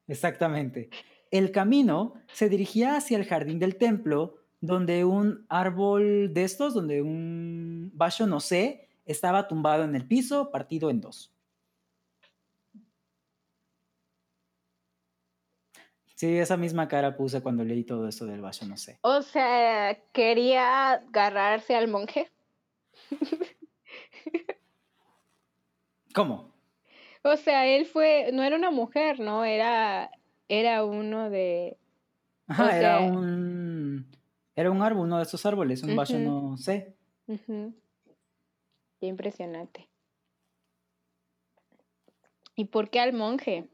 Exactamente. El camino se dirigía hacia el jardín del templo, donde un árbol de estos, donde un vaso no sé, estaba tumbado en el piso, partido en dos. Sí, esa misma cara puse cuando leí todo esto del vaso, no sé. O sea, quería agarrarse al monje. ¿Cómo? O sea, él fue, no era una mujer, ¿no? Era, era uno de... Ajá, era un... Era un árbol, uno de esos árboles, un vaso, no sé. Qué impresionante. ¿Y por qué al monje?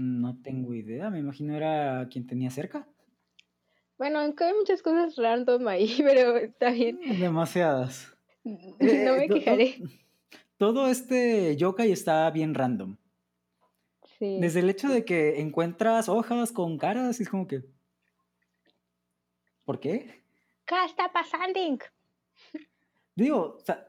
No tengo idea, me imagino era quien tenía cerca. Bueno, aunque hay muchas cosas random ahí, pero está bien. Demasiadas. no Eh, me to- quejaré. Todo este yokai está bien random. Sí. Desde el hecho de que encuentras hojas con caras, es como que. ¿Por qué? ¿Qué está pasando? Digo, o sea,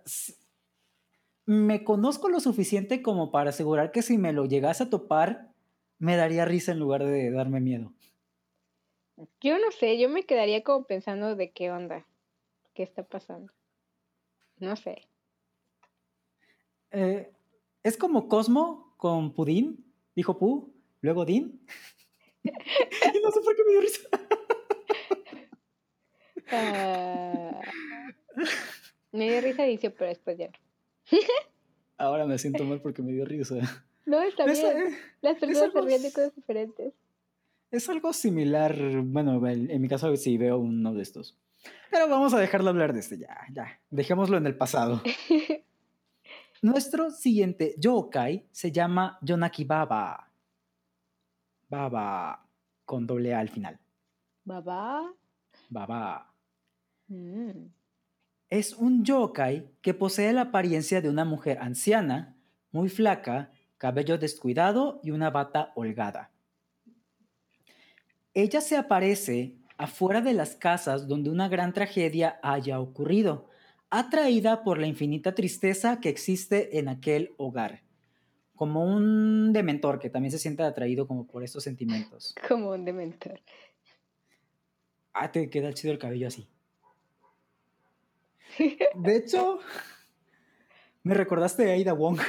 me conozco lo suficiente como para asegurar que si me lo llegase a topar, me daría risa en lugar de darme miedo. Yo no sé, yo me quedaría como pensando de qué onda, qué está pasando. No sé. Eh, es como Cosmo con Pudín, dijo Pu, luego Din. y no sé por qué me dio risa. Ah, me dio risa dice, pero después ya no. Ahora me siento mal porque me dio risa. No, está Es, bien. eh, Las personas se ríen de cosas diferentes. es algo similar, bueno, en, mi caso sí veo uno de estos. Pero vamos a dejarlo hablar de este, ya, ya. Dejémoslo en el pasado. Nuestro siguiente yokai se llama Yonaki Baba. Baba, con doble A al final. Babá. Baba. Mm. Es un yokai que posee la apariencia de una mujer anciana, muy flaca, cabello descuidado y una bata holgada. Ella se aparece afuera de las casas donde una gran tragedia haya ocurrido, atraída por la infinita tristeza que existe en aquel hogar, como un dementor que también se siente atraído como por estos sentimientos. Como un dementor. Ah, te queda chido el cabello así. De hecho, me recordaste a Ada Wong.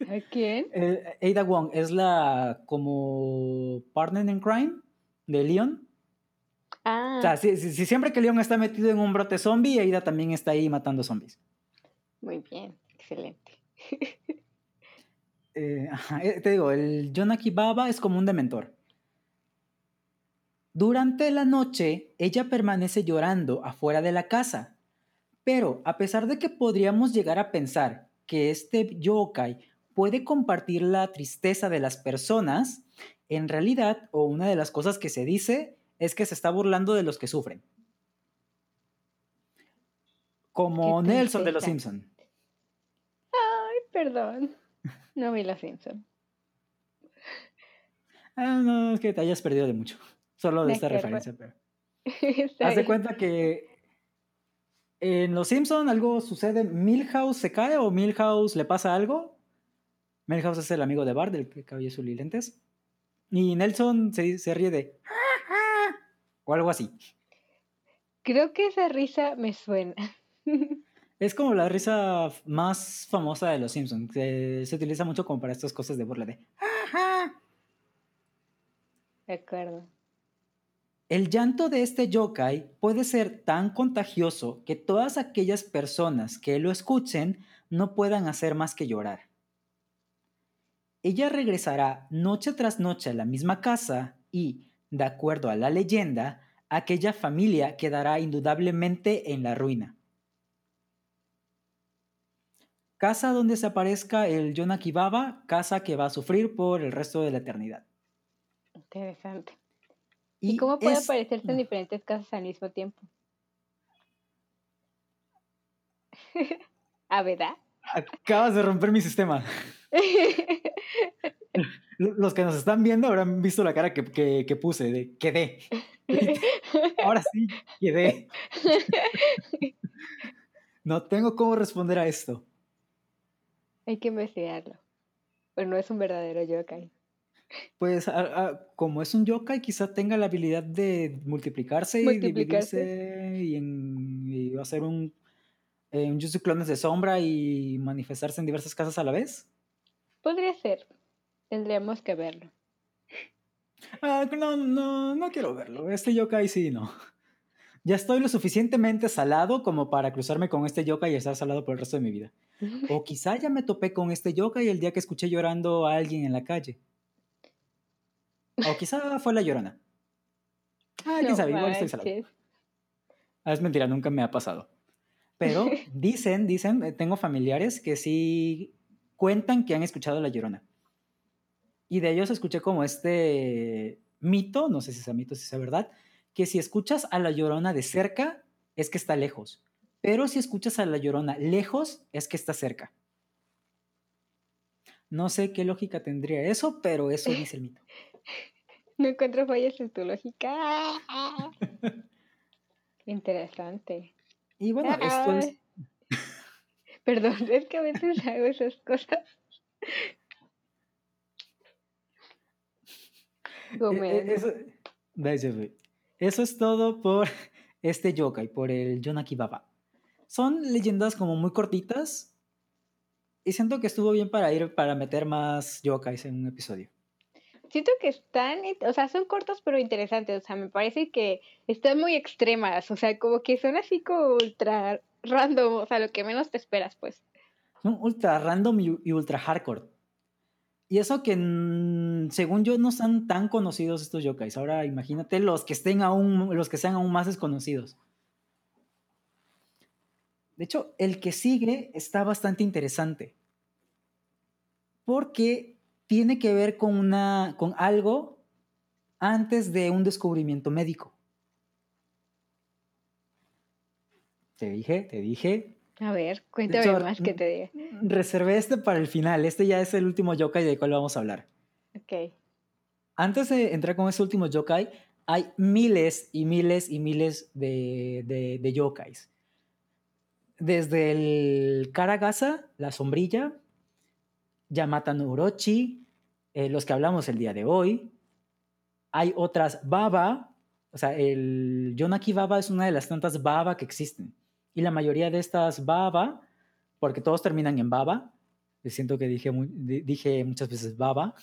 ¿A quién? Eh, Ada Wong es la como partner in crime de Leon. Ah, O sea, si, si- si siempre que Leon está metido en un brote zombie, Ada también está ahí matando zombies. muy bien, excelente. Eh, eh, te digo, el Yonaki Baba es como un dementor. Durante la noche, ella permanece llorando afuera de la casa. Pero a pesar de que podríamos llegar a pensar que este yokai puede compartir la tristeza de las personas, en realidad, o una de las cosas que se dice, es que se está burlando de los que sufren. Como Qué Nelson de los. Simpson. Ay, perdón. No vi los Simpson. Ah, no, es que te hayas perdido de mucho. Solo de Me esta referencia, pero. Haz de cuenta que en Los Simpson algo sucede, Milhouse se cae o Milhouse le pasa algo. Milhouse es el amigo de Bart, del cabello azul y lentes. Y Nelson se, se ríe de o algo así. Creo que esa risa me suena. Es como la risa más famosa de Los Simpsons. Se, se utiliza mucho como para estas cosas de burla de De acuerdo. El llanto de este yokai puede ser tan contagioso que todas aquellas personas que lo escuchen no puedan hacer más que llorar. Ella regresará noche tras noche a la misma casa y, de acuerdo a la leyenda, aquella familia quedará indudablemente en la ruina. Casa donde desaparezca el Yonaki Baba, casa que va a sufrir por el resto de la eternidad. Interesante. ¿Y, cómo puede es- aparecerse en diferentes casas al mismo tiempo? ¿A verdad? Acabas de romper mi sistema. Los que nos están viendo habrán visto la cara que, que- que puse de quedé. Ahora sí, quedé. No tengo cómo responder a esto. Hay que investigarlo. Pero no es un verdadero yokai. Pues a- a- como es un yokai, quizá tenga la habilidad de multiplicarse y dividirse y, en- y hacer un, eh, un Jutsu clones de sombra y manifestarse en diversas casas a la vez. Podría ser. Tendríamos que verlo. Ah, no, no, no quiero verlo. Este yokai sí, no. Ya estoy lo suficientemente salado como para cruzarme con este yokai y estar salado por el resto de mi vida. O quizá ya me topé con este yokai el día que escuché llorando a alguien en la calle. O quizá fue la llorona. Ah, quién No sabe, igual estoy salado. Ah, es mentira, nunca me ha pasado. Pero dicen, dicen, eh, tengo familiares que sí cuentan que han escuchado a La Llorona. Y de ellos escuché como este mito, no sé si sea mito, si sea verdad, que si escuchas a La Llorona de cerca, es que está lejos. Pero si escuchas a La Llorona lejos, es que está cerca. No sé qué lógica tendría eso, pero eso dice el mito. No encuentro fallas en tu lógica. Interesante. Y bueno, esto es... Perdón, es que a veces hago esas cosas. E, e, eso, eso es todo por este yokai, por el Yonaki Baba. Son leyendas como muy cortitas y siento que estuvo bien para ir para meter más yokais en un episodio. Siento que están, o sea, son cortos pero interesantes, o sea, me parece que están muy extremas, o sea, como que son así como ultra random, o sea, lo que menos te esperas, pues. Son ultra random y, ultra hardcore. Y eso que, según yo, no están tan conocidos estos yokais. Ahora imagínate los que estén aún, los que sean aún más desconocidos. De hecho, el que sigue está bastante interesante. Porque tiene que ver con, una, con algo antes de un descubrimiento médico. Te dije, te dije. A ver, cuéntame más que te diga. Reservé este para el final. Este ya es el último yokai del cual vamos a hablar. Ok. Antes de entrar con este último yokai, hay miles y miles y miles de, de, de yokais. Desde el Karagasa, la sombrilla, Yamata no Orochi, eh, los que hablamos el día de hoy. Hay otras Baba, o sea, el Yonaki Baba es una de las tantas Baba que existen. Y la mayoría de estas Baba, porque todos terminan en Baba, siento que dije, dije muchas veces Baba.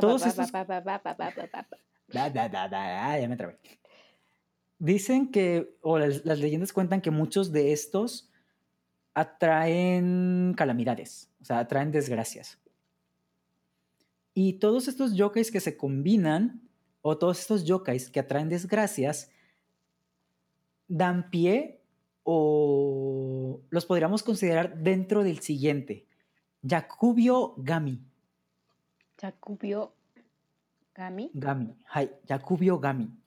Todos estos... Ya me trabé. Dicen que, o las, leyendas cuentan que muchos de estos atraen calamidades, o sea, atraen desgracias. Y todos estos yokais que se combinan, o todos estos yokais que atraen desgracias, dan pie o los podríamos considerar dentro del siguiente. Yakubio Gami. Yakubio Gami. Gami. Hai, Yakubio Gami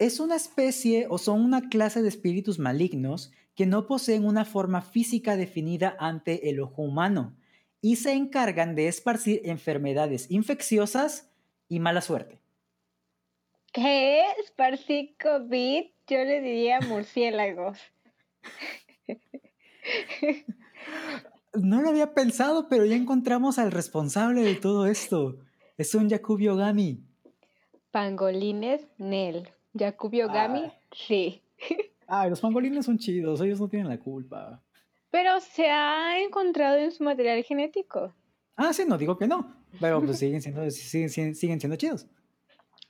es una especie o son una clase de espíritus malignos que no poseen una forma física definida ante el ojo humano y se encargan de esparcir enfermedades infecciosas y mala suerte. ¿Qué? ¿Esparcir COVID? Yo le diría murciélagos. No lo había pensado, pero ya encontramos al responsable de todo esto. Es un Yakubio Gami. Pangolines Nel. Yakubio Gami, sí. Ay, los pangolines son chidos, ellos no tienen la culpa. Pero se ha encontrado en su material genético. Ah, sí, no digo que no, pero pues siguen siendo, siguen, siguen siendo chidos.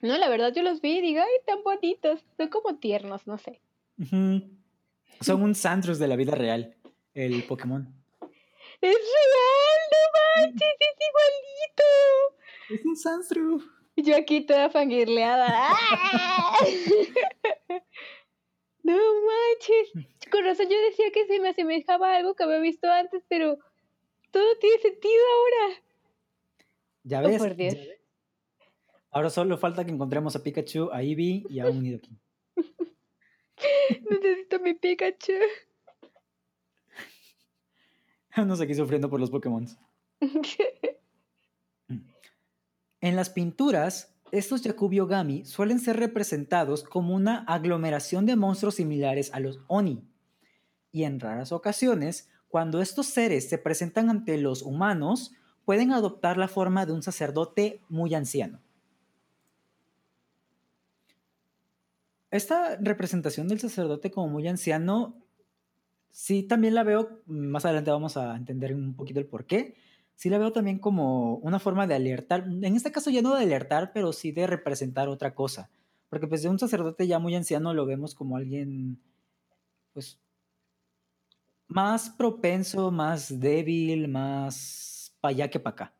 No, la verdad yo los vi y digo, ay, tan bonitos, son como tiernos, no sé. Son un Sandros de la vida real, el Pokémon. ¡Es real! ¡No manches! ¡Es igualito! Es un Sandro. Yo aquí toda fangirleada. ¡Ah! no manches. Con razón yo decía que se me asemejaba a algo que había visto antes, pero todo tiene sentido ahora. Ya oh, ves. Ahora solo falta que encontremos a Pikachu, a Eevee y a un Nidoking. Necesito mi Pikachu. no sé aquí sufriendo por los Pokémon. En las pinturas, estos Yakubio-gami suelen ser representados como una aglomeración de monstruos similares a los Oni. Y en raras ocasiones, cuando estos seres se presentan ante los humanos, pueden adoptar la forma de un sacerdote muy anciano. Esta representación del sacerdote como muy anciano, sí también la veo, más adelante vamos a entender un poquito el por qué, sí la veo también como una forma de alertar, en este caso ya no de alertar, pero sí de representar otra cosa. Porque pues de un sacerdote ya muy anciano lo vemos como alguien, pues, más propenso, más débil, más para allá que para acá.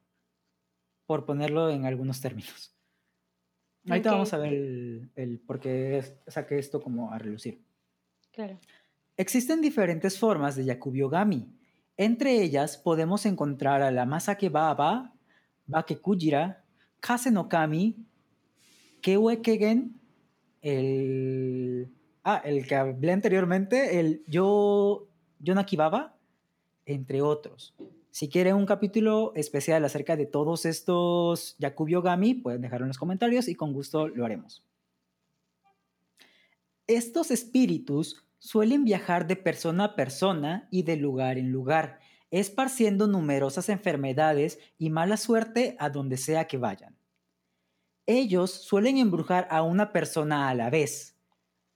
Por ponerlo en algunos términos. Ahorita vamos a ver el, por qué saqué esto como a relucir. Claro. Existen diferentes formas de Yakubio Gami Entre ellas podemos encontrar a la Masake Baba, Bakekujira, Kase no Kami, Kewekegen, el, ah, el que hablé anteriormente, el Yo, Yonakibaba, entre otros. Si quieren un capítulo especial acerca de todos estos Yakubi Gami, pueden dejarlo en los comentarios y con gusto lo haremos. Estos espíritus suelen viajar de persona a persona y de lugar en lugar, esparciendo numerosas enfermedades y mala suerte a donde sea que vayan. Ellos suelen embrujar a una persona a la vez.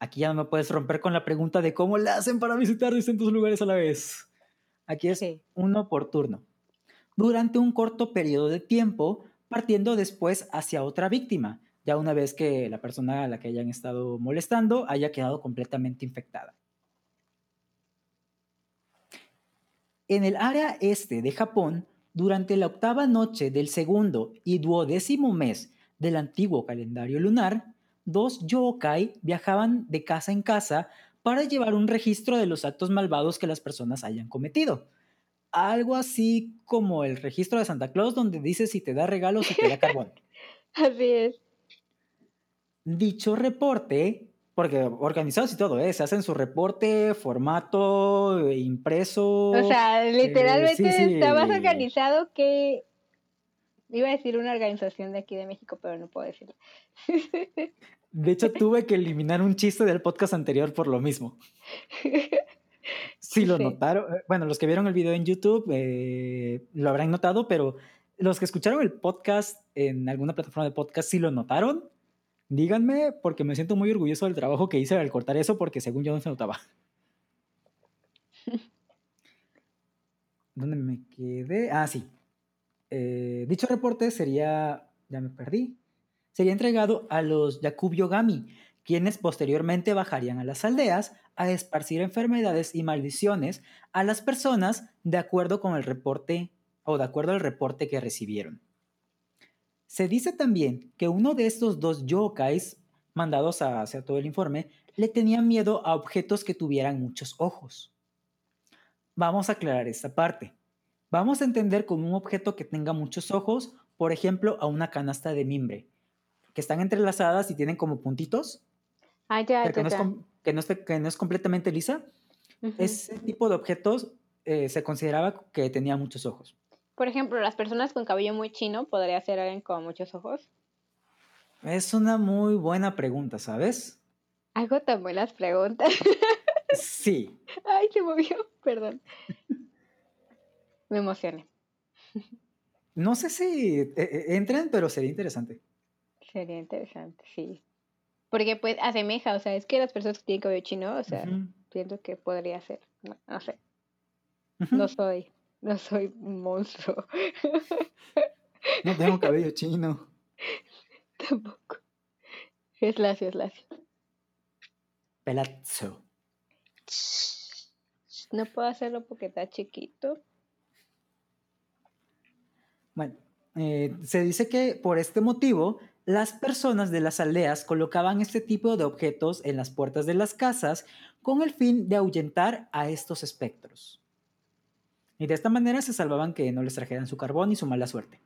Aquí ya no me puedes romper con la pregunta de cómo le hacen para visitar distintos lugares a la vez. Aquí es uno por turno. Durante un corto periodo de tiempo, partiendo después hacia otra víctima, ya una vez que la persona a la que hayan estado molestando haya quedado completamente infectada. En el área este de Japón, durante la octava noche del segundo y duodécimo mes del antiguo calendario lunar, dos yokai viajaban de casa en casa para llevar un registro de los actos malvados que las personas hayan cometido. Algo así como el registro de Santa Claus donde dice si te da regalos o te da carbón. así es. Dicho reporte, porque organizados y todo, ¿eh? se hacen su reporte, formato, impreso. O sea, literalmente eh, está más organizado que Iba a decir una organización de aquí de México, pero no puedo decirlo. De hecho, tuve que eliminar un chiste del podcast anterior por lo mismo. Sí, lo notaron. Eh, bueno, los que vieron el video en YouTube eh, lo habrán notado, pero los que escucharon el podcast en alguna plataforma de podcast sí lo notaron. Díganme, porque me siento muy orgulloso del trabajo que hice al cortar eso, porque según yo no se notaba. ¿Dónde me quedé? Ah, sí. Eh, dicho reporte sería, ya me perdí, sería entregado a los Yakub-Yogami, quienes posteriormente bajarían a las aldeas a esparcir enfermedades y maldiciones a las personas de acuerdo con el reporte o de acuerdo al reporte que recibieron. Se dice también que uno de estos dos yokais mandados a hacer todo el informe le tenía miedo a objetos que tuvieran muchos ojos. Vamos a aclarar esta parte. Vamos a entender como un objeto que tenga muchos ojos, por ejemplo, a una canasta de mimbre, que están entrelazadas y tienen como puntitos. Ah, ya, que, no es, que, no es, completamente lisa. Ese tipo de objetos eh, se consideraba que tenía muchos ojos. Por ejemplo, las personas con cabello muy chino, ¿podría ser alguien con muchos ojos? Es una muy buena pregunta, ¿sabes? Hago tan buenas preguntas. Sí. Ay, se movió, perdón. Me emocioné. No sé si eh, eh, entran, pero sería interesante. Sería interesante, sí. Porque pues asemeja, o sea, es que las personas que tienen cabello chino, o sea, siento que podría ser, no, sé. No soy, no soy un monstruo. No tengo cabello chino. Tampoco. Es lacio, es lacio. Pelazzo. No puedo hacerlo porque está chiquito. Bueno, eh, se dice que por este motivo las personas de las aldeas colocaban este tipo de objetos en las puertas de las casas con el fin de ahuyentar a estos espectros. Y de esta manera se salvaban que no les trajeran su carbón y su mala suerte.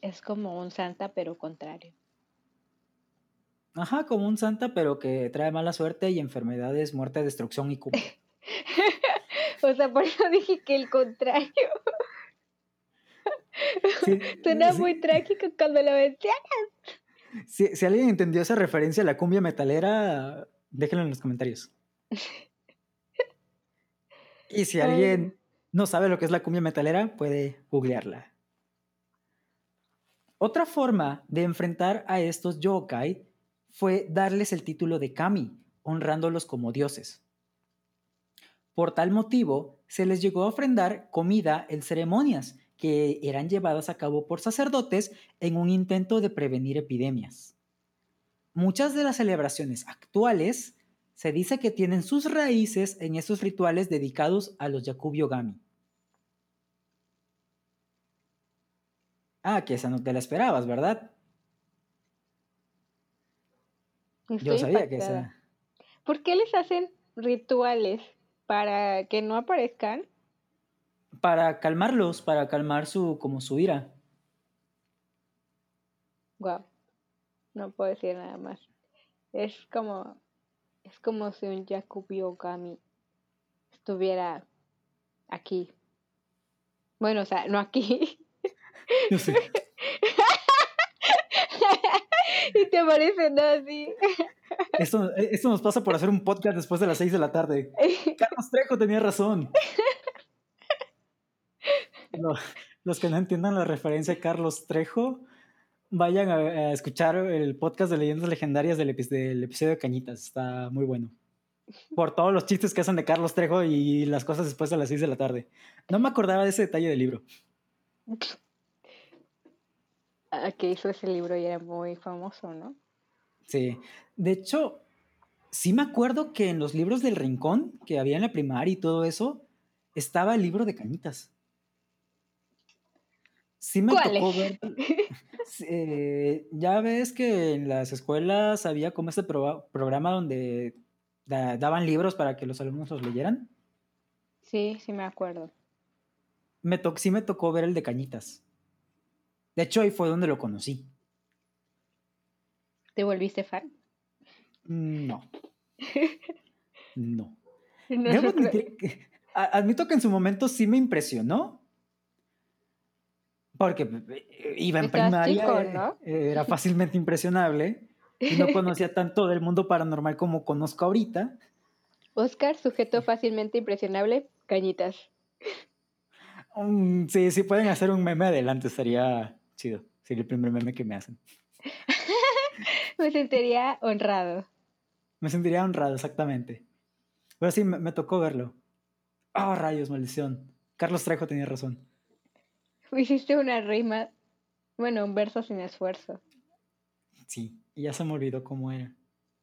Es como un santa, pero contrario. Ajá, como un santa, pero que trae mala suerte y enfermedades, muerte, destrucción y cupo. O sea, por eso dije que el contrario. Suena muy trágico cuando lo mencionas. Si, si, alguien entendió esa referencia a la cumbia metalera, déjenlo en los comentarios. Y si alguien no sabe lo que es la cumbia metalera, puede googlearla. Otra forma de enfrentar a estos yokai fue darles el título de kami, honrándolos como dioses. Por tal motivo, se les llegó a ofrendar comida en ceremonias que eran llevadas a cabo por sacerdotes en un intento de prevenir epidemias. Muchas de las celebraciones actuales se dice que tienen sus raíces en esos rituales dedicados a los Yakubio Gami. Ah, que esa no te la esperabas, ¿verdad? Yo sabía que esa. ¿Por qué les hacen rituales? para que no aparezcan. Para calmarlos, para calmar su, como su ira. Wow. No puedo decir nada más. Es como, es como si un Yakubi Ogami estuviera aquí. Bueno, o sea, no aquí. Yo sé. y te parece no así. Esto, esto nos pasa por hacer un podcast después de las 6 de la tarde. Carlos Trejo tenía razón. Lo- los que no entiendan la referencia a Carlos Trejo, vayan a, a escuchar el podcast de leyendas legendarias del, epi- del episodio de Cañitas. Está muy bueno. Por todos los chistes que hacen de Carlos Trejo y las cosas después de las 6 de la tarde. No me acordaba de ese detalle del libro. Ah, que hizo ese libro y era muy famoso, ¿no? Sí. De hecho, sí me acuerdo que en los libros del Rincón, que había en la primaria y todo eso, estaba el libro de Cañitas. Sí me ¿Cuál tocó es? ver. Eh, ya ves que en las escuelas había como este pro- programa donde da- daban libros para que los alumnos los leyeran. Sí, sí me acuerdo. Me to- sí me tocó ver el de Cañitas. De hecho, ahí fue donde lo conocí. ¿Te volviste fan? Mm, No. No. No, Debo no creo- admitir que- a- admito que en su momento sí me impresionó. Porque eh, iba en primaria, chico, eh, ¿no? era fácilmente impresionable y no conocía tanto del mundo paranormal como conozco ahorita. Oscar, sujeto fácilmente impresionable, cañitas. Mm, sí, sí pueden hacer un meme adelante, estaría chido. Sería el primer meme que me hacen. Me sentiría honrado. Me sentiría honrado, exactamente. Pero sí, me, me tocó verlo. Oh, rayos, maldición. Carlos Trejo tenía razón. Hiciste una rima, bueno, un verso sin esfuerzo. Sí, y ya se me olvidó cómo era.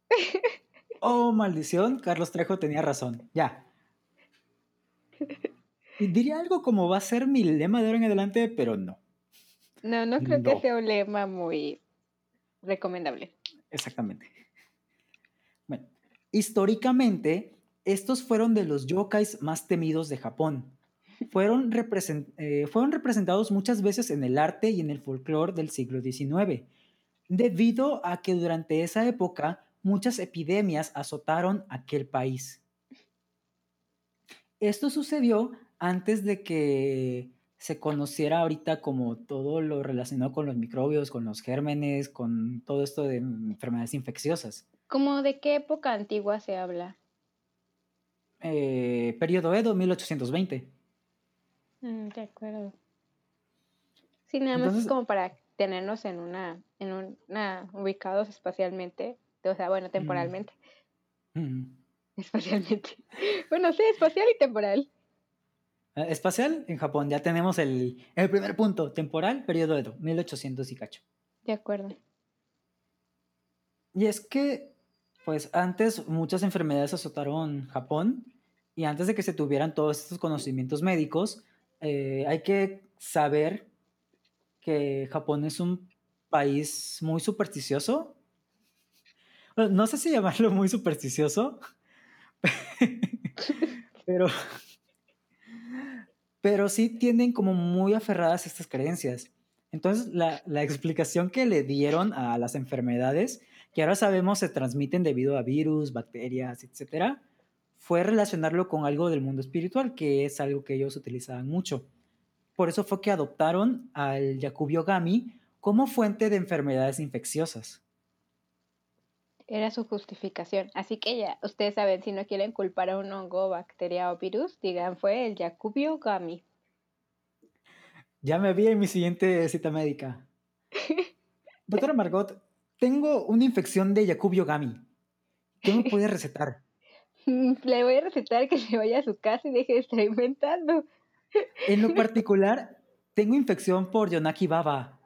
Oh, maldición, Carlos Trejo tenía razón. Ya. Diría algo como va a ser mi lema de ahora en adelante, pero no. No, no creo que sea un lema muy recomendable. Exactamente. Bueno, históricamente, estos fueron de los yokais más temidos de Japón. Fueron, eh, fueron representados muchas veces en el arte y en el folclore del siglo XIX, debido a que durante esa época muchas epidemias azotaron aquel país. Esto sucedió antes de que se conociera ahorita como todo lo relacionado con los microbios, con los gérmenes, con todo esto de enfermedades infecciosas. ¿Cómo de qué época antigua se habla? Eh, periodo Edo, 1820. Mm, de acuerdo. Sí, nada más Entonces- es como para tenernos en una, en una, ubicados espacialmente, o sea, bueno, temporalmente, Mm. espacialmente. Bueno, sí, espacial y temporal. Eh, Espacial, en Japón, ya tenemos el, el primer punto. Temporal, periodo Edo, 1800 y cacho. De acuerdo. Y es que, pues antes muchas enfermedades azotaron Japón y antes de que se tuvieran todos estos conocimientos médicos, eh, hay que saber que Japón es un país muy supersticioso. No sé si llamarlo muy supersticioso, pero, pero sí tienen como muy aferradas estas creencias. Entonces, la, la explicación que le dieron a las enfermedades que ahora sabemos se transmiten debido a virus, bacterias, etcétera, fue relacionarlo con algo del mundo espiritual, que es algo que ellos utilizaban mucho. Por eso fue que adoptaron al Yakubi Ogami como fuente de enfermedades infecciosas. Era su justificación. Así que ya, ustedes saben, si no quieren culpar a un hongo, bacteria o virus, digan fue el Yakubi Ogami. Ya me vi en mi siguiente cita médica. Doctora Margot, tengo una infección de Yakubi Ogami. ¿Qué me puede recetar? Le voy a recetar que se vaya a su casa y deje de estar inventando. En lo particular, tengo infección por Yonaki Baba.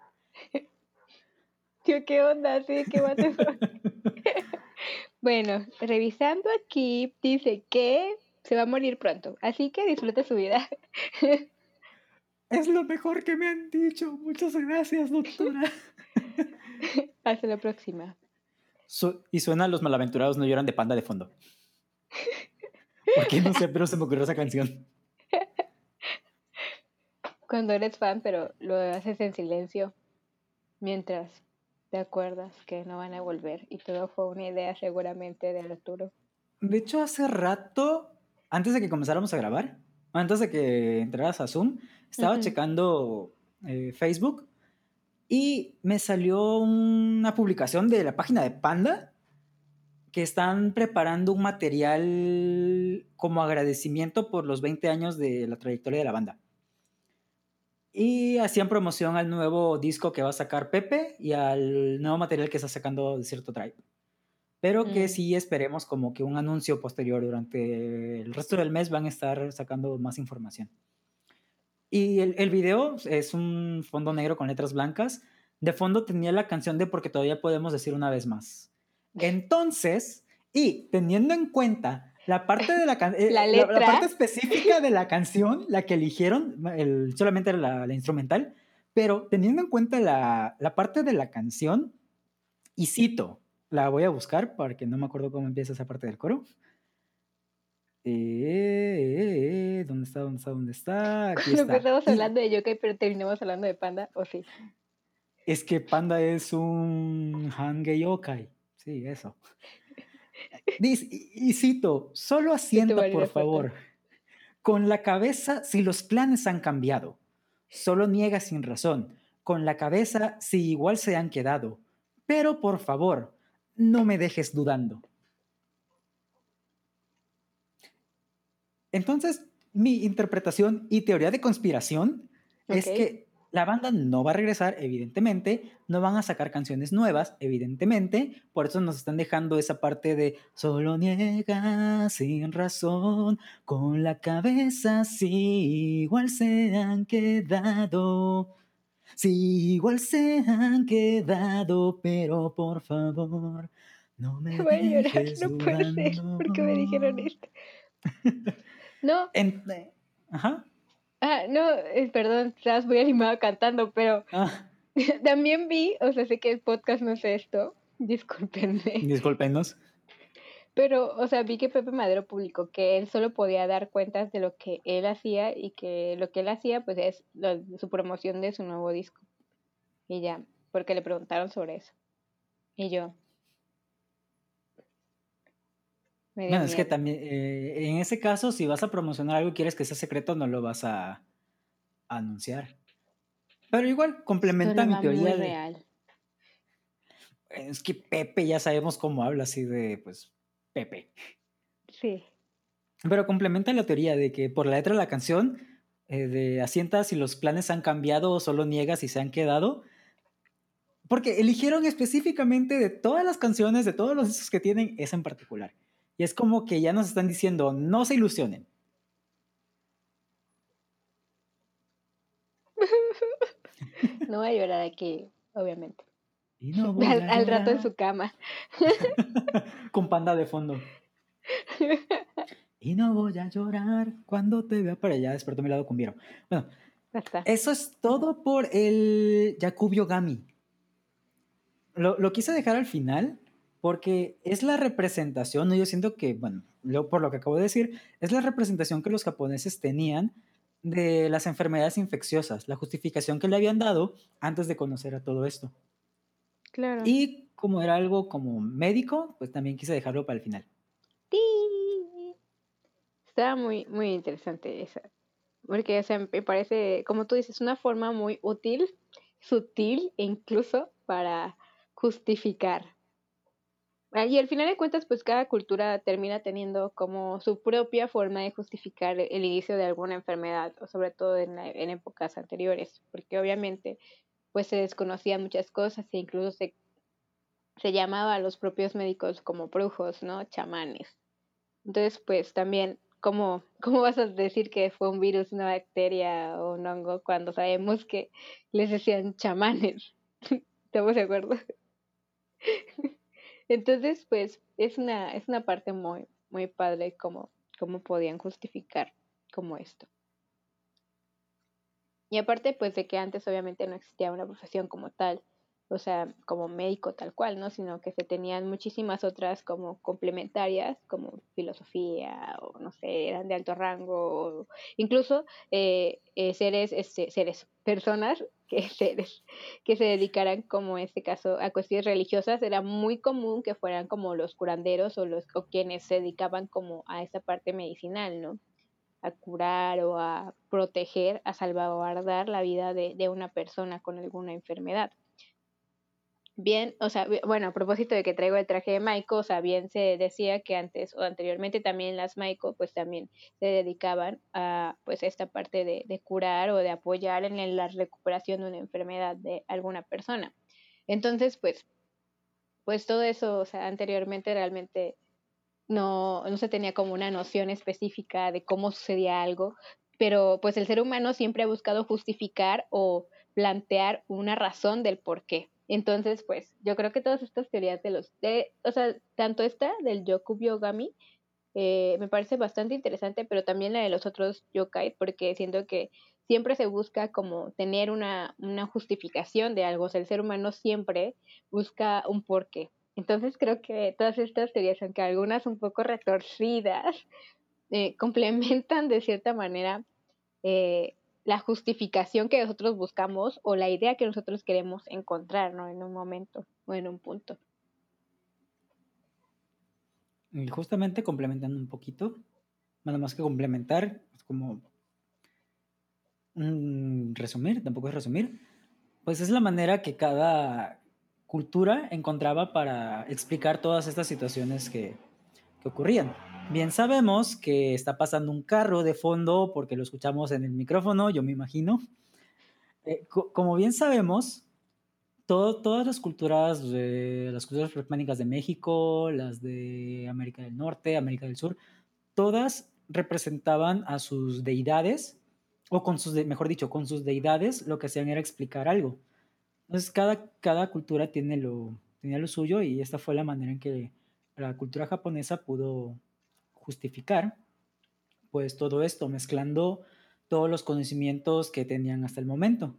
Tío, ¿qué onda? Sí, qué. Bueno, revisando aquí, dice que se va a morir pronto, así que disfrute su vida. Es lo mejor que me han dicho. Muchas gracias, doctora. Hasta la próxima. Su- y suena Los malaventurados no lloran de panda de fondo. ¿Por qué no sé, pero se me ocurrió esa canción? Cuando eres fan, pero lo haces en silencio, mientras te acuerdas que no van a volver y todo fue una idea seguramente de Arturo. De hecho, hace rato, antes de que comenzáramos a grabar, antes de que entraras a Zoom, estaba checando eh, Facebook y me salió una publicación de la página de Panda que están preparando un material como agradecimiento por los 20 años de la trayectoria de la banda. Y hacían promoción al nuevo disco que va a sacar Pepe y al nuevo material que está sacando Desierto Tribe. Pero que mm. sí esperemos como que un anuncio posterior durante el resto del mes van a estar sacando más información. Y el, el video es un fondo negro con letras blancas. De fondo tenía la canción de Porque todavía podemos decir una vez más. Entonces, y teniendo en cuenta la parte de la, eh, la, parte específica de la canción, la que eligieron, el, solamente era la, la, instrumental, pero teniendo en cuenta la, la, parte de la canción, y cito, la voy a buscar porque no me acuerdo cómo empieza esa parte del coro. Eh, ¿Dónde está? ¿Dónde está? ¿Dónde está? Aquí está. Empezamos hablando de Yokai, pero terminamos hablando de Panda, ¿o sí? Es que Panda es un Hange Yokai. Sí, eso. Dice, y cito, solo asienta, por favor. Con la cabeza si los planes han cambiado. Solo niega sin razón. Con la cabeza si igual se han quedado. Pero por favor, no me dejes dudando. Entonces, mi interpretación y teoría de conspiración es que la banda no va a regresar, evidentemente, no van a sacar canciones nuevas, evidentemente, por eso nos están dejando esa parte de solo niega sin razón, con la cabeza si igual se han quedado. Si igual se han quedado, pero por favor, no me Voy a llorar, no puede ser, porque me dijeron esto. No. Eh, ajá. Ah, no, eh, perdón, estás muy animado cantando, pero ah. también vi, o sea, sé que el podcast no es esto, discúlpenme. Discúlpenos. Pero, o sea, vi que Pepe Madero publicó que él solo podía dar cuentas de lo que él hacía y que lo que él hacía, pues, es su promoción de su nuevo disco. Y ya, porque le preguntaron sobre eso. Y yo. Bueno, es que también, eh, en ese caso, si vas a promocionar algo y quieres que sea secreto, no lo vas a, anunciar. Pero igual, complementa mi teoría. real. Es que Pepe, ya sabemos cómo habla así de, pues, Pepe. Sí. Pero complementa la teoría de que por la letra de la canción, eh, de asienta si los planes han cambiado o solo niegas si se han quedado. Porque eligieron específicamente de todas las canciones, de todos los discos que tienen, esa en particular. Y es como que ya nos están diciendo, no se ilusionen. No voy a llorar aquí, obviamente. al, rato en su cama. Con panda de fondo. Y no voy a llorar cuando te vea para allá. Despertó mi lado cumbiero. Bueno, eso es todo por el Yakubio Gami. Lo, lo, quise dejar al final porque es la representación, ¿no? yo siento que, bueno, por lo que acabo de decir, es la representación que los japoneses tenían de las enfermedades infecciosas, la justificación que le habían dado antes de conocer a todo esto. Claro. Y como era algo como médico, pues también quise dejarlo para el final. ¡Sí! Estaba muy, muy interesante esa. Porque, o sea, me parece, como tú dices, una forma muy útil, sutil e incluso para justificar y al final de cuentas, pues cada cultura termina teniendo como su propia forma de justificar el inicio de alguna enfermedad, o sobre todo en, en épocas anteriores, porque obviamente pues se desconocían muchas cosas e incluso se, se llamaba a los propios médicos como brujos, ¿no? Chamanes. Entonces, pues también, ¿cómo, ¿cómo vas a decir que fue un virus, una bacteria o un hongo cuando sabemos que les decían chamanes? ¿Estamos de acuerdo? Entonces, pues, es una, es una parte muy, muy padre como, como podían justificar como esto. Y aparte, pues, de que antes obviamente no existía una profesión como tal, o sea, como médico tal cual, ¿no? Sino que se tenían muchísimas otras como complementarias, como filosofía, o no sé, eran de alto rango, o incluso eh, eh, seres, este, seres, personas que seres que se dedicaran, como en este caso, a cuestiones religiosas, era muy común que fueran como los curanderos o los o quienes se dedicaban como a esa parte medicinal, ¿no? a curar o a proteger, a salvaguardar la vida de, de una persona con alguna enfermedad bien, o sea, bueno, a propósito de que traigo el traje de Maiko, o sea, bien se decía que antes o anteriormente también las Maiko, pues también se dedicaban a, pues, esta parte de, de curar o de apoyar en la recuperación de una enfermedad de alguna persona. Entonces, pues, pues todo eso, o sea, anteriormente realmente no, no se tenía como una noción específica de cómo sucedía algo, pero pues el ser humano siempre ha buscado justificar o plantear una razón del por qué. Entonces, pues, yo creo que todas estas teorías de los, de, o sea, tanto esta del Yokubyo Gami, eh, me parece bastante interesante, pero también la de los otros yokai, porque siento que siempre se busca como tener una, una justificación de algo, o sea, el ser humano siempre busca un porqué. Entonces creo que todas estas teorías, aunque algunas un poco retorcidas, eh, complementan de cierta manera eh, la justificación que nosotros buscamos o la idea que nosotros queremos encontrar, ¿no? En un momento o en un punto. Y justamente complementando un poquito, nada más que complementar, es como resumir, tampoco es resumir, pues es la manera que cada cultura encontraba para explicar todas estas situaciones que, que ocurrían. Bien sabemos que está pasando un carro de fondo porque lo escuchamos en el micrófono, yo me imagino. Eh, como bien sabemos, todas las culturas, las culturas prehispánicas de México, las de América del Norte, América del Sur, todas representaban a sus deidades, o con sus, mejor dicho, con sus deidades, lo que hacían era explicar algo. Entonces, cada, cada cultura tiene lo, tenía lo suyo y esta fue la manera en que la cultura japonesa pudo justificar pues todo esto, mezclando todos los conocimientos que tenían hasta el momento,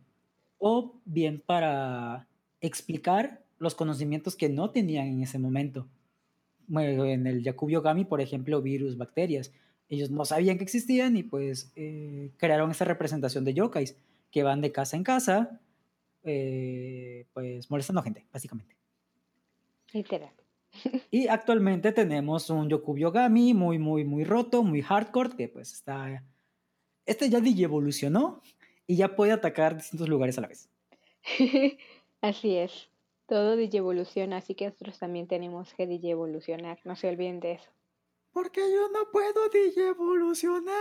o bien para explicar los conocimientos que no tenían en ese momento. en el Yakubio Gami, por ejemplo, virus, bacterias. Ellos no sabían que existían y pues eh, crearon esa representación de yokais que van de casa en casa, eh, pues molestando gente, básicamente. Literal. Y actualmente tenemos un Yokubyo Gami muy, muy, muy roto, muy hardcore, que pues está... Este ya evolucionó y ya puede atacar distintos lugares a la vez. así es. Todo evoluciona, así que nosotros también tenemos que evolucionar. No se olviden de eso. Porque yo no puedo evolucionar.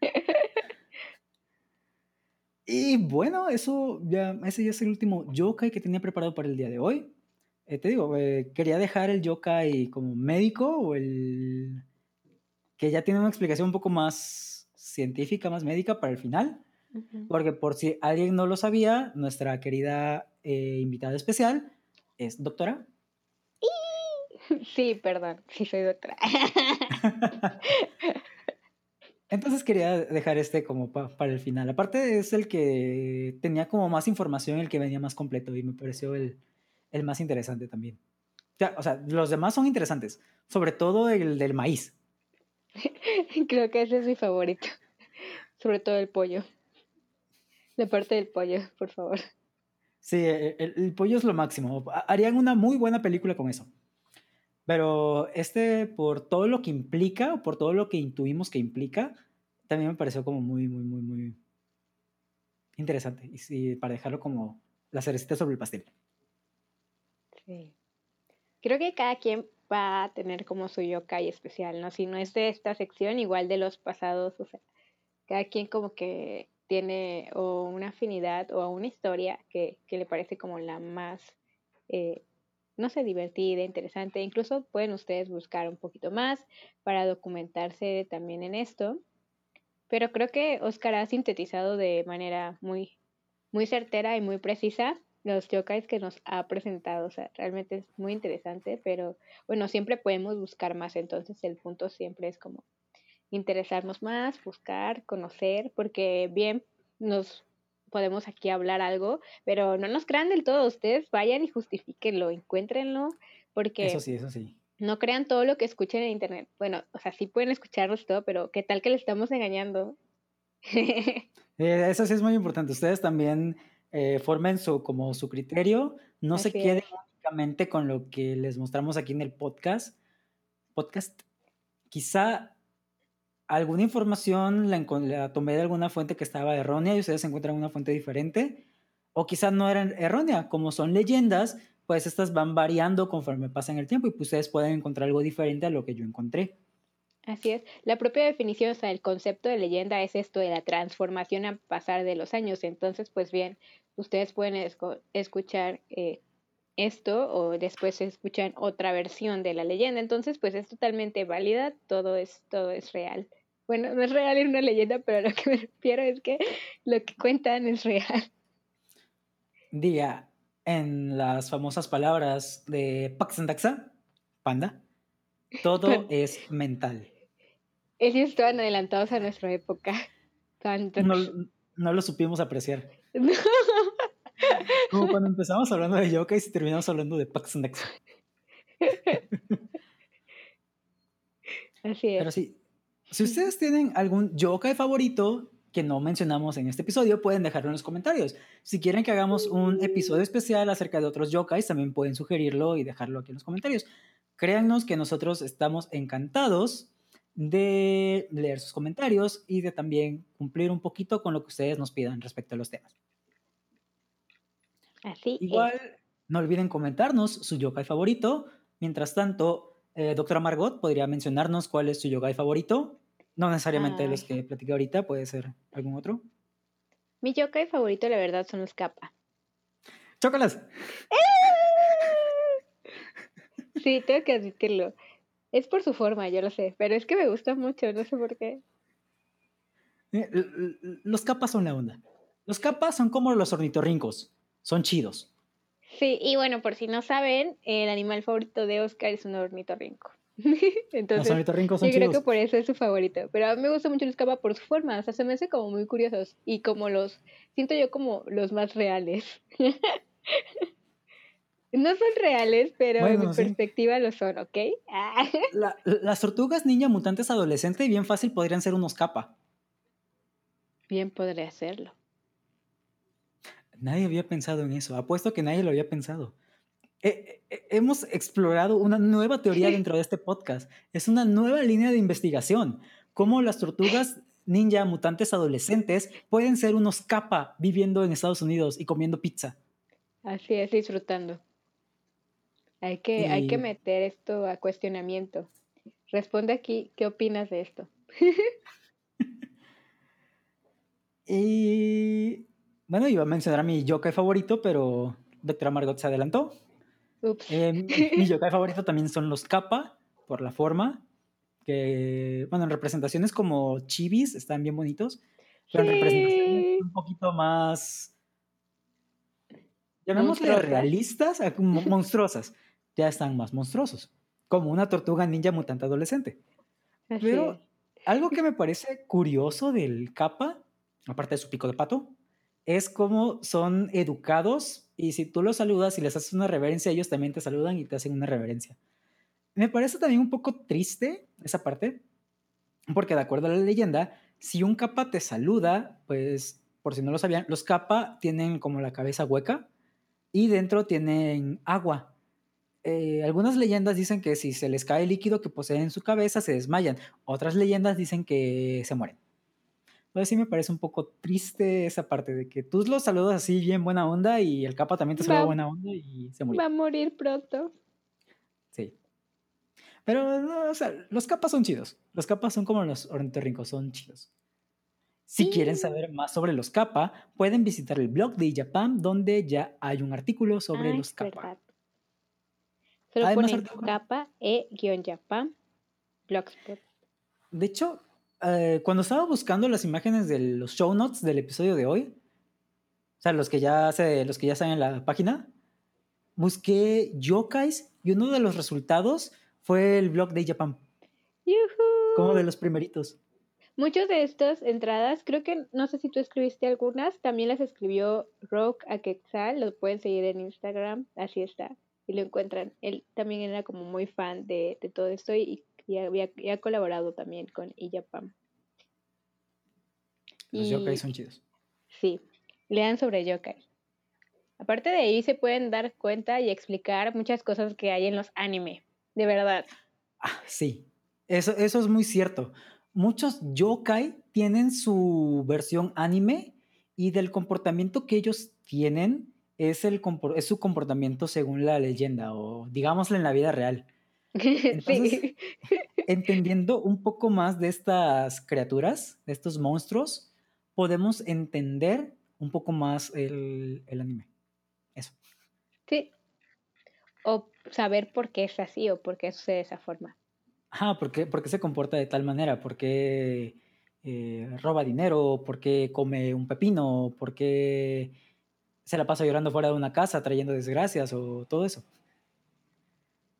y bueno, eso ya, ese ya es el último yokai que tenía preparado para el día de hoy. Eh, te digo, eh, quería dejar el yokai como médico o el que ya tiene una explicación un poco más científica, más médica para el final, porque por si alguien no lo sabía, nuestra querida eh, invitada especial es doctora. Sí, perdón, sí soy doctora. Entonces quería dejar este como para el final. Aparte es el que tenía como más información, el que venía más completo y me pareció el, el más interesante también. O sea, los demás son interesantes, sobre todo el del maíz. Creo que ese es mi favorito, sobre todo el pollo. La parte del pollo, por favor. Sí, e, e, el, pollo es lo máximo. Harían una muy buena película con eso. Pero este, por todo lo que implica, por todo lo que intuimos que implica, también me pareció como muy, muy, muy, muy interesante. Y para dejarlo como la cerecita sobre el pastel. Creo que cada quien va a tener como su yokai especial, ¿no? Si no es de esta sección, igual de los pasados, o sea, cada quien como que tiene o una afinidad o una historia que, le parece como la más, eh, no sé, divertida, interesante. Incluso pueden ustedes buscar un poquito más para documentarse también en esto. Pero creo que Oscar ha sintetizado de manera muy, muy certera y muy precisa los yokais que nos ha presentado. O sea, realmente es muy interesante, pero bueno, siempre podemos buscar más. Entonces el punto siempre es como interesarnos más, buscar, conocer, porque bien nos podemos aquí hablar algo, pero no nos crean del todo, ustedes vayan y justifíquenlo, encuéntrenlo, porque... Eso sí, eso sí. No crean todo lo que escuchen en internet. Bueno, o sea, sí pueden escucharnos todo, pero ¿qué tal que le estamos engañando? Eh, eso sí es muy importante. Ustedes también eh, formen su, como su criterio, no se queden únicamente con lo que les mostramos aquí en el podcast. Podcast. Quizá alguna información la, tomé de alguna fuente que estaba errónea y ustedes encuentran una fuente diferente, o quizá no era errónea, como son leyendas, pues estas van variando conforme pasan el tiempo y pues ustedes pueden encontrar algo diferente a lo que yo encontré. Así es. La propia definición, o sea, el concepto de leyenda es esto de la transformación a pasar de los años. Entonces, pues bien, ustedes pueden escuchar eh, esto o después escuchan otra versión de la leyenda. Entonces, pues es totalmente válida, todo es, todo es real. Bueno, no es real en una leyenda, pero lo que me refiero es que lo que cuentan es real. Diga, en las famosas palabras de Paxandaxa, panda, todo es mental. Ellos estaban adelantados a nuestra época. No, no lo supimos apreciar. Como cuando empezamos hablando de yokai y terminamos hablando de Paxandaxa. Así es. Pero sí, si ustedes tienen algún yokai favorito que no mencionamos en este episodio, pueden dejarlo en los comentarios. Si quieren que hagamos un episodio especial acerca de otros yokais, también pueden sugerirlo y dejarlo aquí en los comentarios. Créannos que nosotros estamos encantados de leer sus comentarios y de también cumplir un poquito con lo que ustedes nos pidan respecto a los temas. Así Igual, no olviden comentarnos su yokai favorito. Mientras tanto, eh, doctora Margot, ¿podría mencionarnos cuál es su yogai favorito? No necesariamente los que platiqué ahorita, puede ser algún otro. Mi yokai favorito, la verdad, son los kappa. ¡Chócalas! Sí, tengo que admitirlo. Es por su forma, yo lo sé, pero es que me gusta mucho, no sé por qué. Eh, los capas son la onda. Los capas son como los ornitorrincos, son chidos. Sí, y bueno, por si no saben, el animal favorito de Oscar es un ornitorrinco. Entonces, los ornitorrincos son yo creo que por eso es su favorito. Pero a mí me gusta mucho los capa por su forma, o sea, se me hace como muy curiosos y como los, siento yo como los más reales. no son reales, pero en mi perspectiva lo son, ¿ok? las tortugas niña mutantes adolescentes bien fácil podrían ser unos capa. Bien podría hacerlo. Nadie había pensado en eso. Apuesto que nadie lo había pensado. hemos explorado una nueva teoría dentro de este podcast. Es una nueva línea de investigación. Cómo las tortugas ninja mutantes adolescentes pueden ser unos capa viviendo en Estados Unidos y comiendo pizza. Así es, disfrutando. Hay que, hay que meter esto a cuestionamiento. Responde aquí, ¿qué opinas de esto? y bueno, iba a mencionar a mi yokai favorito, pero Doctora Margot se adelantó. Eh, mi yokai favorito también son los kappa, por la forma. Que, bueno, en representaciones como chibis están bien bonitos, pero en representaciones un poquito más. Llamémosle realistas, monstruosas. Ya están más monstruosos. Como una tortuga ninja mutante adolescente. Pero algo que me parece curioso del kappa, aparte de su pico de pato, es como son educados y si tú los saludas y les haces una reverencia, ellos también te saludan y te hacen una reverencia. Me parece también un poco triste esa parte, porque de acuerdo a la leyenda, si un capa te saluda, pues por si no lo sabían, los capa tienen como la cabeza hueca y dentro tienen agua. Eh, algunas leyendas dicen que si se les cae el líquido que poseen en su cabeza, se desmayan. Otras leyendas dicen que se mueren. Entonces sí me parece un poco triste esa parte de que tú los saludas así bien buena onda y el capa también te saluda buena onda y se murió. Va a morir pronto. Sí. Pero, o sea, los capas son chidos. Los capas son como los ornitorrincos, son chidos. Si quieren saber más sobre los capa, pueden visitar el blog de Japan, donde ya hay un artículo sobre los capa. Solo ponen capa e-japan blogspot. De hecho, eh, cuando estaba buscando las imágenes de los show notes del episodio de hoy, o sea, los que ya, se, los que ya están en la página, busqué yokais y uno de los resultados fue el blog de Japan. Como de los primeritos. Muchas de estas entradas, creo que, no sé si tú escribiste algunas, también las escribió Rock Aquexal, lo pueden seguir en Instagram, así está, y lo encuentran. Él también era como muy fan de, todo esto y, había, ha colaborado también con Iyapam. Los yokai son chidos. Sí, lean sobre yokai. Aparte de ahí se pueden dar cuenta y explicar muchas cosas que hay en los anime, de verdad. Ah, sí, eso, eso es muy cierto. Muchos yokai tienen su versión anime y del comportamiento que ellos tienen es, el, es su comportamiento según la leyenda o digámoslo en la vida real. sí. entendiendo un poco más de estas criaturas, de estos monstruos, podemos entender un poco más el, el anime. Eso. Sí. O saber por qué es así o por qué sucede de esa forma. Ajá, ¿por qué, se comporta de tal manera? ¿Por qué eh, roba dinero? ¿Por qué come un pepino? ¿Por qué se la pasa llorando fuera de una casa trayendo desgracias o todo eso?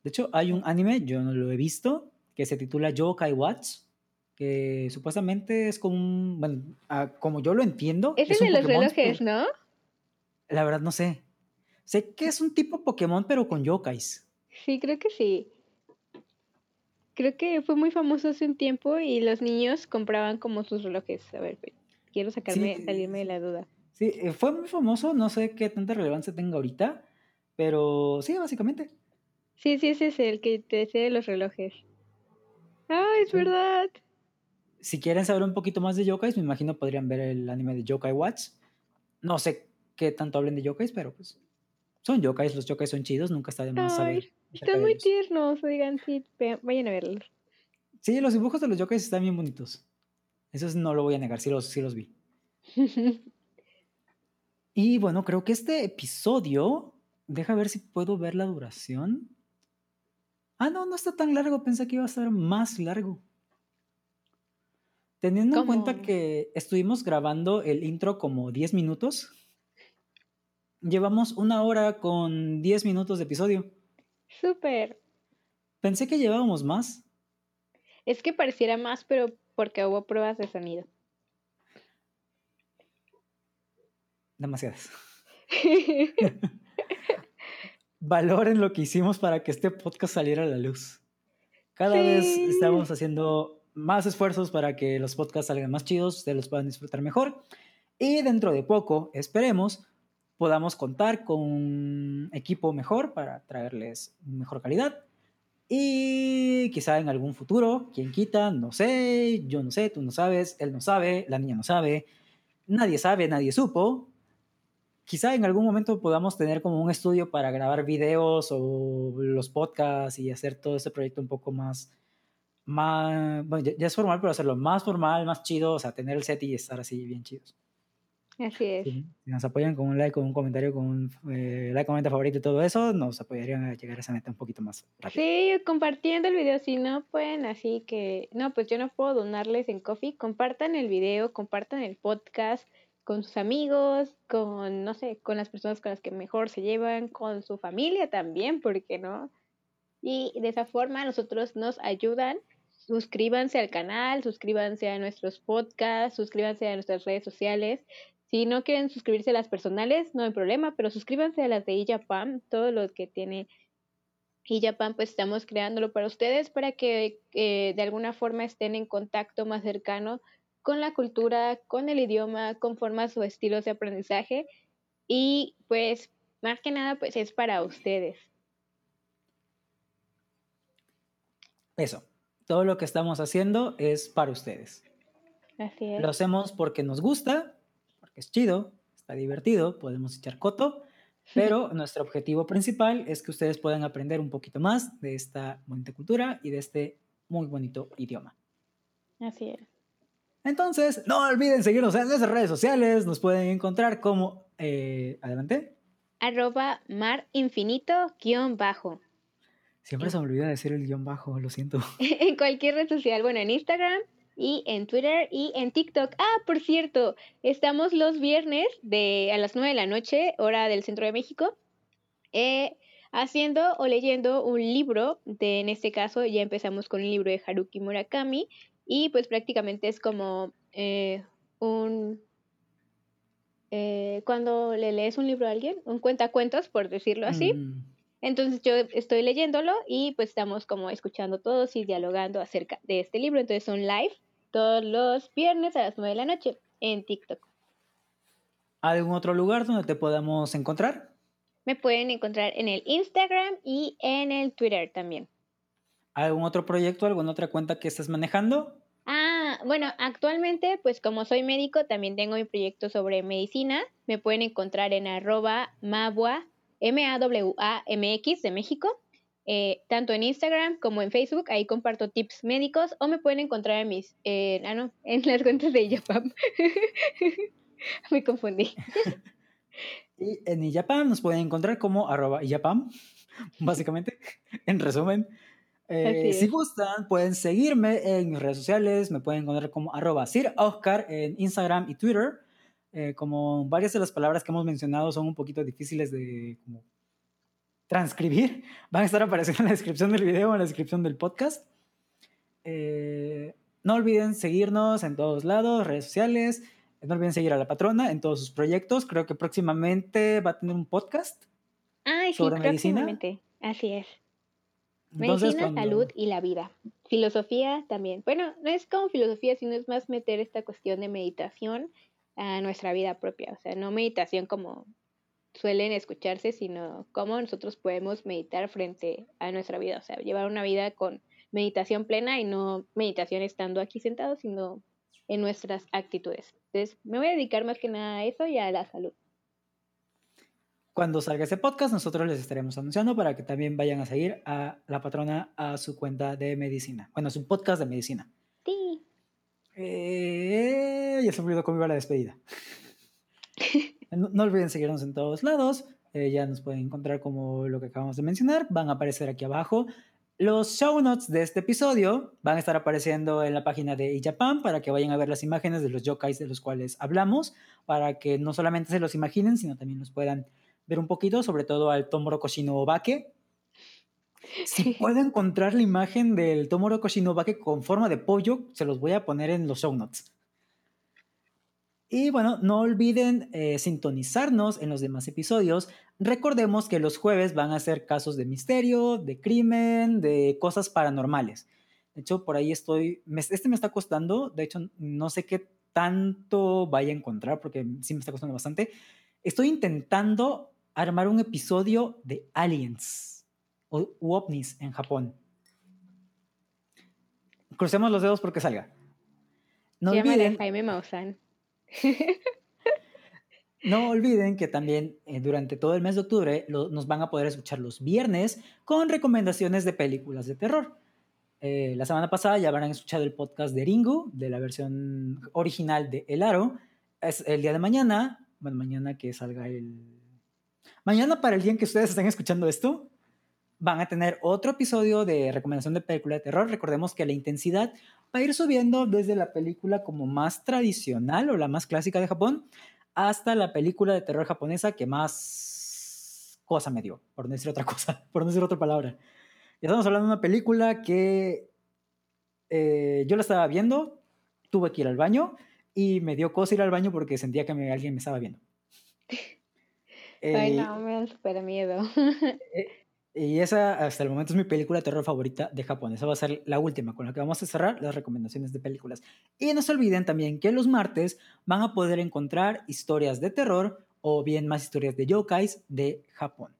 De hecho, hay un anime, yo no lo he visto, que se titula Yokai Watch, que supuestamente es como un, bueno, como yo lo entiendo. Es, es de los relojes, ¿no? La verdad no sé. Sé que es un tipo Pokémon, pero con yokais. Sí, creo que sí creo que fue muy famoso hace un tiempo y los niños compraban como sus relojes. A ver, quiero sacarme, salirme de la duda. Sí, eh, fue muy famoso, no sé qué tanta relevancia tenga ahorita, pero sí, básicamente. Sí, sí, ese es el que te decía de los relojes. Ah, es verdad. Si quieren saber un poquito más de yokais, me imagino podrían ver el anime de Yokai Watch. No sé qué tanto hablen de yokais, pero pues son yokais, los yokais son chidos, nunca está de más saber. Están muy tiernos, oigan, sí, vayan a verlos. Sí, los dibujos de los yokais están bien bonitos. Eso no lo voy a negar, sí los, sí los vi. y bueno, creo que este episodio, deja ver si puedo ver la duración. Ah, no, no está tan largo, pensé que iba a ser más largo. Teniendo en cuenta que estuvimos grabando el intro como 10 minutos, llevamos una hora con 10 minutos de episodio. Súper. Pensé que llevábamos más. Es que pareciera más, pero porque hubo pruebas de sonido. Demasiadas. Valoren lo que hicimos para que este podcast saliera a la luz. Cada vez estamos haciendo más esfuerzos para que los podcasts salgan más chidos, ustedes los puedan disfrutar mejor. Y dentro de poco, esperemos, podamos contar con un equipo mejor para traerles mejor calidad. Y quizá en algún futuro, quien quita, no sé, yo no sé, tú no sabes, él no sabe, la niña no sabe, nadie sabe, nadie supo. Quizá en algún momento podamos tener como un estudio para grabar videos o los podcasts y hacer todo ese proyecto un poco más, más, bueno, ya, es formal, pero hacerlo más formal, más chido, o sea, tener el set y estar así bien chidos. Así es. Si, nos apoyan con un like, con un comentario, con un eh, like, comentario favorito y todo eso, nos apoyarían a llegar a esa meta un poquito más rápido. Sí, compartiendo el video, si no pueden, así que, no, pues yo no puedo donarles en Coffee, compartan el video, compartan el podcast con sus amigos, con, no sé, con las personas con las que mejor se llevan, con su familia también, ¿por qué no? Y de esa forma nosotros nos ayudan suscríbanse al canal, suscríbanse a nuestros podcasts, suscríbanse a nuestras redes sociales. Si no quieren suscribirse a las personales, no hay problema, pero suscríbanse a las de Iyapam, todo lo que tiene Iyapam, pues estamos creándolo para ustedes, para que eh, de alguna forma estén en contacto más cercano con la cultura, con el idioma, con formas o estilos de aprendizaje. Y pues, más que nada, pues es para ustedes. Eso, todo lo que estamos haciendo es para ustedes. Así es. Lo hacemos porque nos gusta es chido, está divertido, podemos echar coto, pero nuestro objetivo principal es que ustedes puedan aprender un poquito más de esta bonita cultura y de este muy bonito idioma. Así es. Entonces, no olviden seguirnos en nuestras redes sociales, nos pueden encontrar como, eh, adelante. Arroba mar infinito guion bajo. Siempre se me olvida decir el guion bajo, lo siento. en cualquier red social, bueno, en Instagram, y en Twitter y en TikTok. Ah, por cierto, estamos los viernes de a las 9 de la noche, hora del centro de México, eh, haciendo o leyendo un libro. De, en este caso, ya empezamos con el libro de Haruki Murakami. Y pues prácticamente es como eh, un... Eh, cuando le lees un libro a alguien, un cuentacuentos, por decirlo así. Mm, Entonces yo estoy leyéndolo y pues estamos como escuchando todos y dialogando acerca de este libro. Entonces son live todos los viernes a las 9 de la noche en TikTok. ¿Algún otro lugar donde te podamos encontrar? Me pueden encontrar en el Instagram y en el Twitter también. ¿Algún otro proyecto, alguna otra cuenta que estés manejando? Ah, bueno, actualmente, pues como soy médico, también tengo mi proyecto sobre medicina. Me pueden encontrar en arroba mabua, M-A-W-A-M-X de México, eh, tanto en Instagram como en Facebook. Ahí comparto tips médicos o me pueden encontrar en mis, eh, ah, no, en las cuentas de Yapam. me confundí. Y en Iyapam nos pueden encontrar como arroba Iyapam, básicamente, en resumen. Eh, si gustan, pueden seguirme en mis redes sociales, me pueden encontrar como arroba Sir Oscar en Instagram y Twitter. Eh, como varias de las palabras que hemos mencionado son un poquito difíciles de como, transcribir, van a estar apareciendo en la descripción del video o en la descripción del podcast. Eh, no olviden seguirnos en todos lados, redes sociales. No olviden seguir a la patrona en todos sus proyectos. Creo que próximamente va a tener un podcast. Ay, sí, ¿Sobre medicina? próximamente. Así es. Entonces, Medicina, cuando- salud y la vida. Filosofía también. Bueno, no es como filosofía, sino es más meter esta cuestión de meditación a nuestra vida propia. O sea, no meditación como suelen escucharse, sino cómo nosotros podemos meditar frente a nuestra vida. O sea, llevar una vida con meditación plena y no meditación estando aquí sentados, sino en nuestras actitudes. Entonces, me voy a dedicar más que nada a eso y a la salud. Cuando salga ese podcast, nosotros les estaremos anunciando para que también vayan a seguir a la patrona a su cuenta de medicina. Bueno, a su podcast de medicina. Sí. Eh, ya se olvidó cómo iba la despedida. No, no olviden seguirnos en todos lados. eh, ya nos pueden encontrar como lo que acabamos de mencionar. Van a aparecer aquí abajo. Los show notes de este episodio van a estar apareciendo en la página de Ijapan para que vayan a ver las imágenes de los yokais de los cuales hablamos, para que no solamente se los imaginen, sino también los puedan ver un poquito, sobre todo al Tomoro Koshino Obake. Si puedo encontrar la imagen del Tomoro Koshino Obake con forma de pollo, se los voy a poner en los show notes. Y bueno, no olviden eh, sintonizarnos en los demás episodios. Recordemos que los jueves van a ser casos de misterio, de crimen, de cosas paranormales. De hecho, por ahí estoy, me- este me está costando, de hecho, no sé qué tanto vaya a encontrar porque sí me está costando bastante. Estoy intentando armar un episodio de aliens o u ovnis en Japón. Crucemos los dedos porque salga. No Llámale olviden, Jaime Maussan. no olviden que también eh, durante todo el mes de octubre lo- nos van a poder escuchar los viernes con recomendaciones de películas de terror. Eh, la semana pasada ya habrán escuchado el podcast de Ringu, de la versión original de El Aro. Es el día de mañana, bueno, mañana que salga el... Mañana para el día en que ustedes estén escuchando esto, van a tener otro episodio de recomendación de película de terror. Recordemos que la intensidad va a ir subiendo desde la película como más tradicional o la más clásica de Japón hasta la película de terror japonesa que más cosa me dio, por no decir otra cosa, por no decir otra palabra. Ya estamos hablando de una película que eh, yo la estaba viendo, tuve que ir al baño y me dio cosa ir al baño porque sentía que alguien me estaba viendo. Ay, Eh, no, me da súper miedo. y esa hasta el momento es mi película de terror favorita de Japón. Esa va a ser la última con la que vamos a cerrar las recomendaciones de películas. Y no se olviden también que los martes van a poder encontrar historias de terror o bien más historias de yokais de Japón.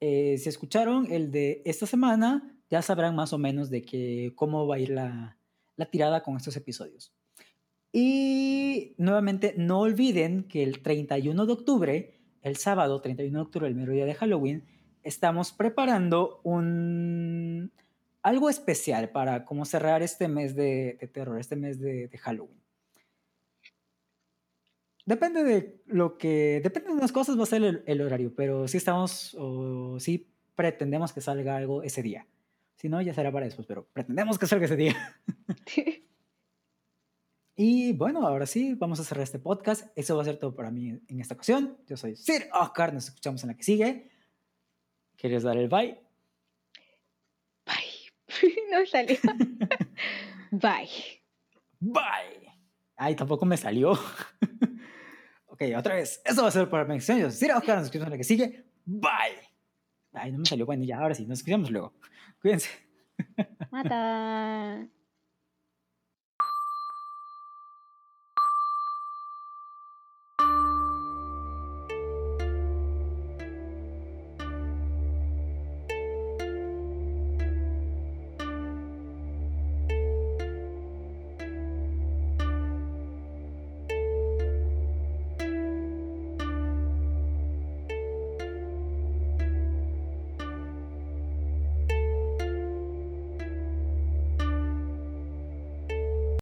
Eh, si escucharon el de esta semana, ya sabrán más o menos de que, cómo va a ir la, la tirada con estos episodios. Y nuevamente, no olviden que el 31 de octubre, el sábado 31 de octubre, el mero día de Halloween, estamos preparando un algo especial para como cerrar este mes de, terror, este mes de, Halloween. Depende de lo que, depende de unas cosas va a ser el, horario, pero sí estamos, o sí pretendemos que salga algo ese día. Si no, ya será para después, pero pretendemos que salga ese día. Y bueno, ahora sí, vamos a cerrar este podcast. Eso va a ser todo para mí en esta ocasión. Yo soy Sir Oscar, nos escuchamos en la que sigue. ¿Quieres dar el bye? Bye. no salió. bye. Bye. Ay, tampoco me salió. ok, otra vez. Eso va a ser para mi mí. Yo soy Sir Oscar, nos escuchamos en la que sigue. Bye. Ay, no me salió. Bueno, ya, ahora sí, nos escuchamos luego. Cuídense. Mata.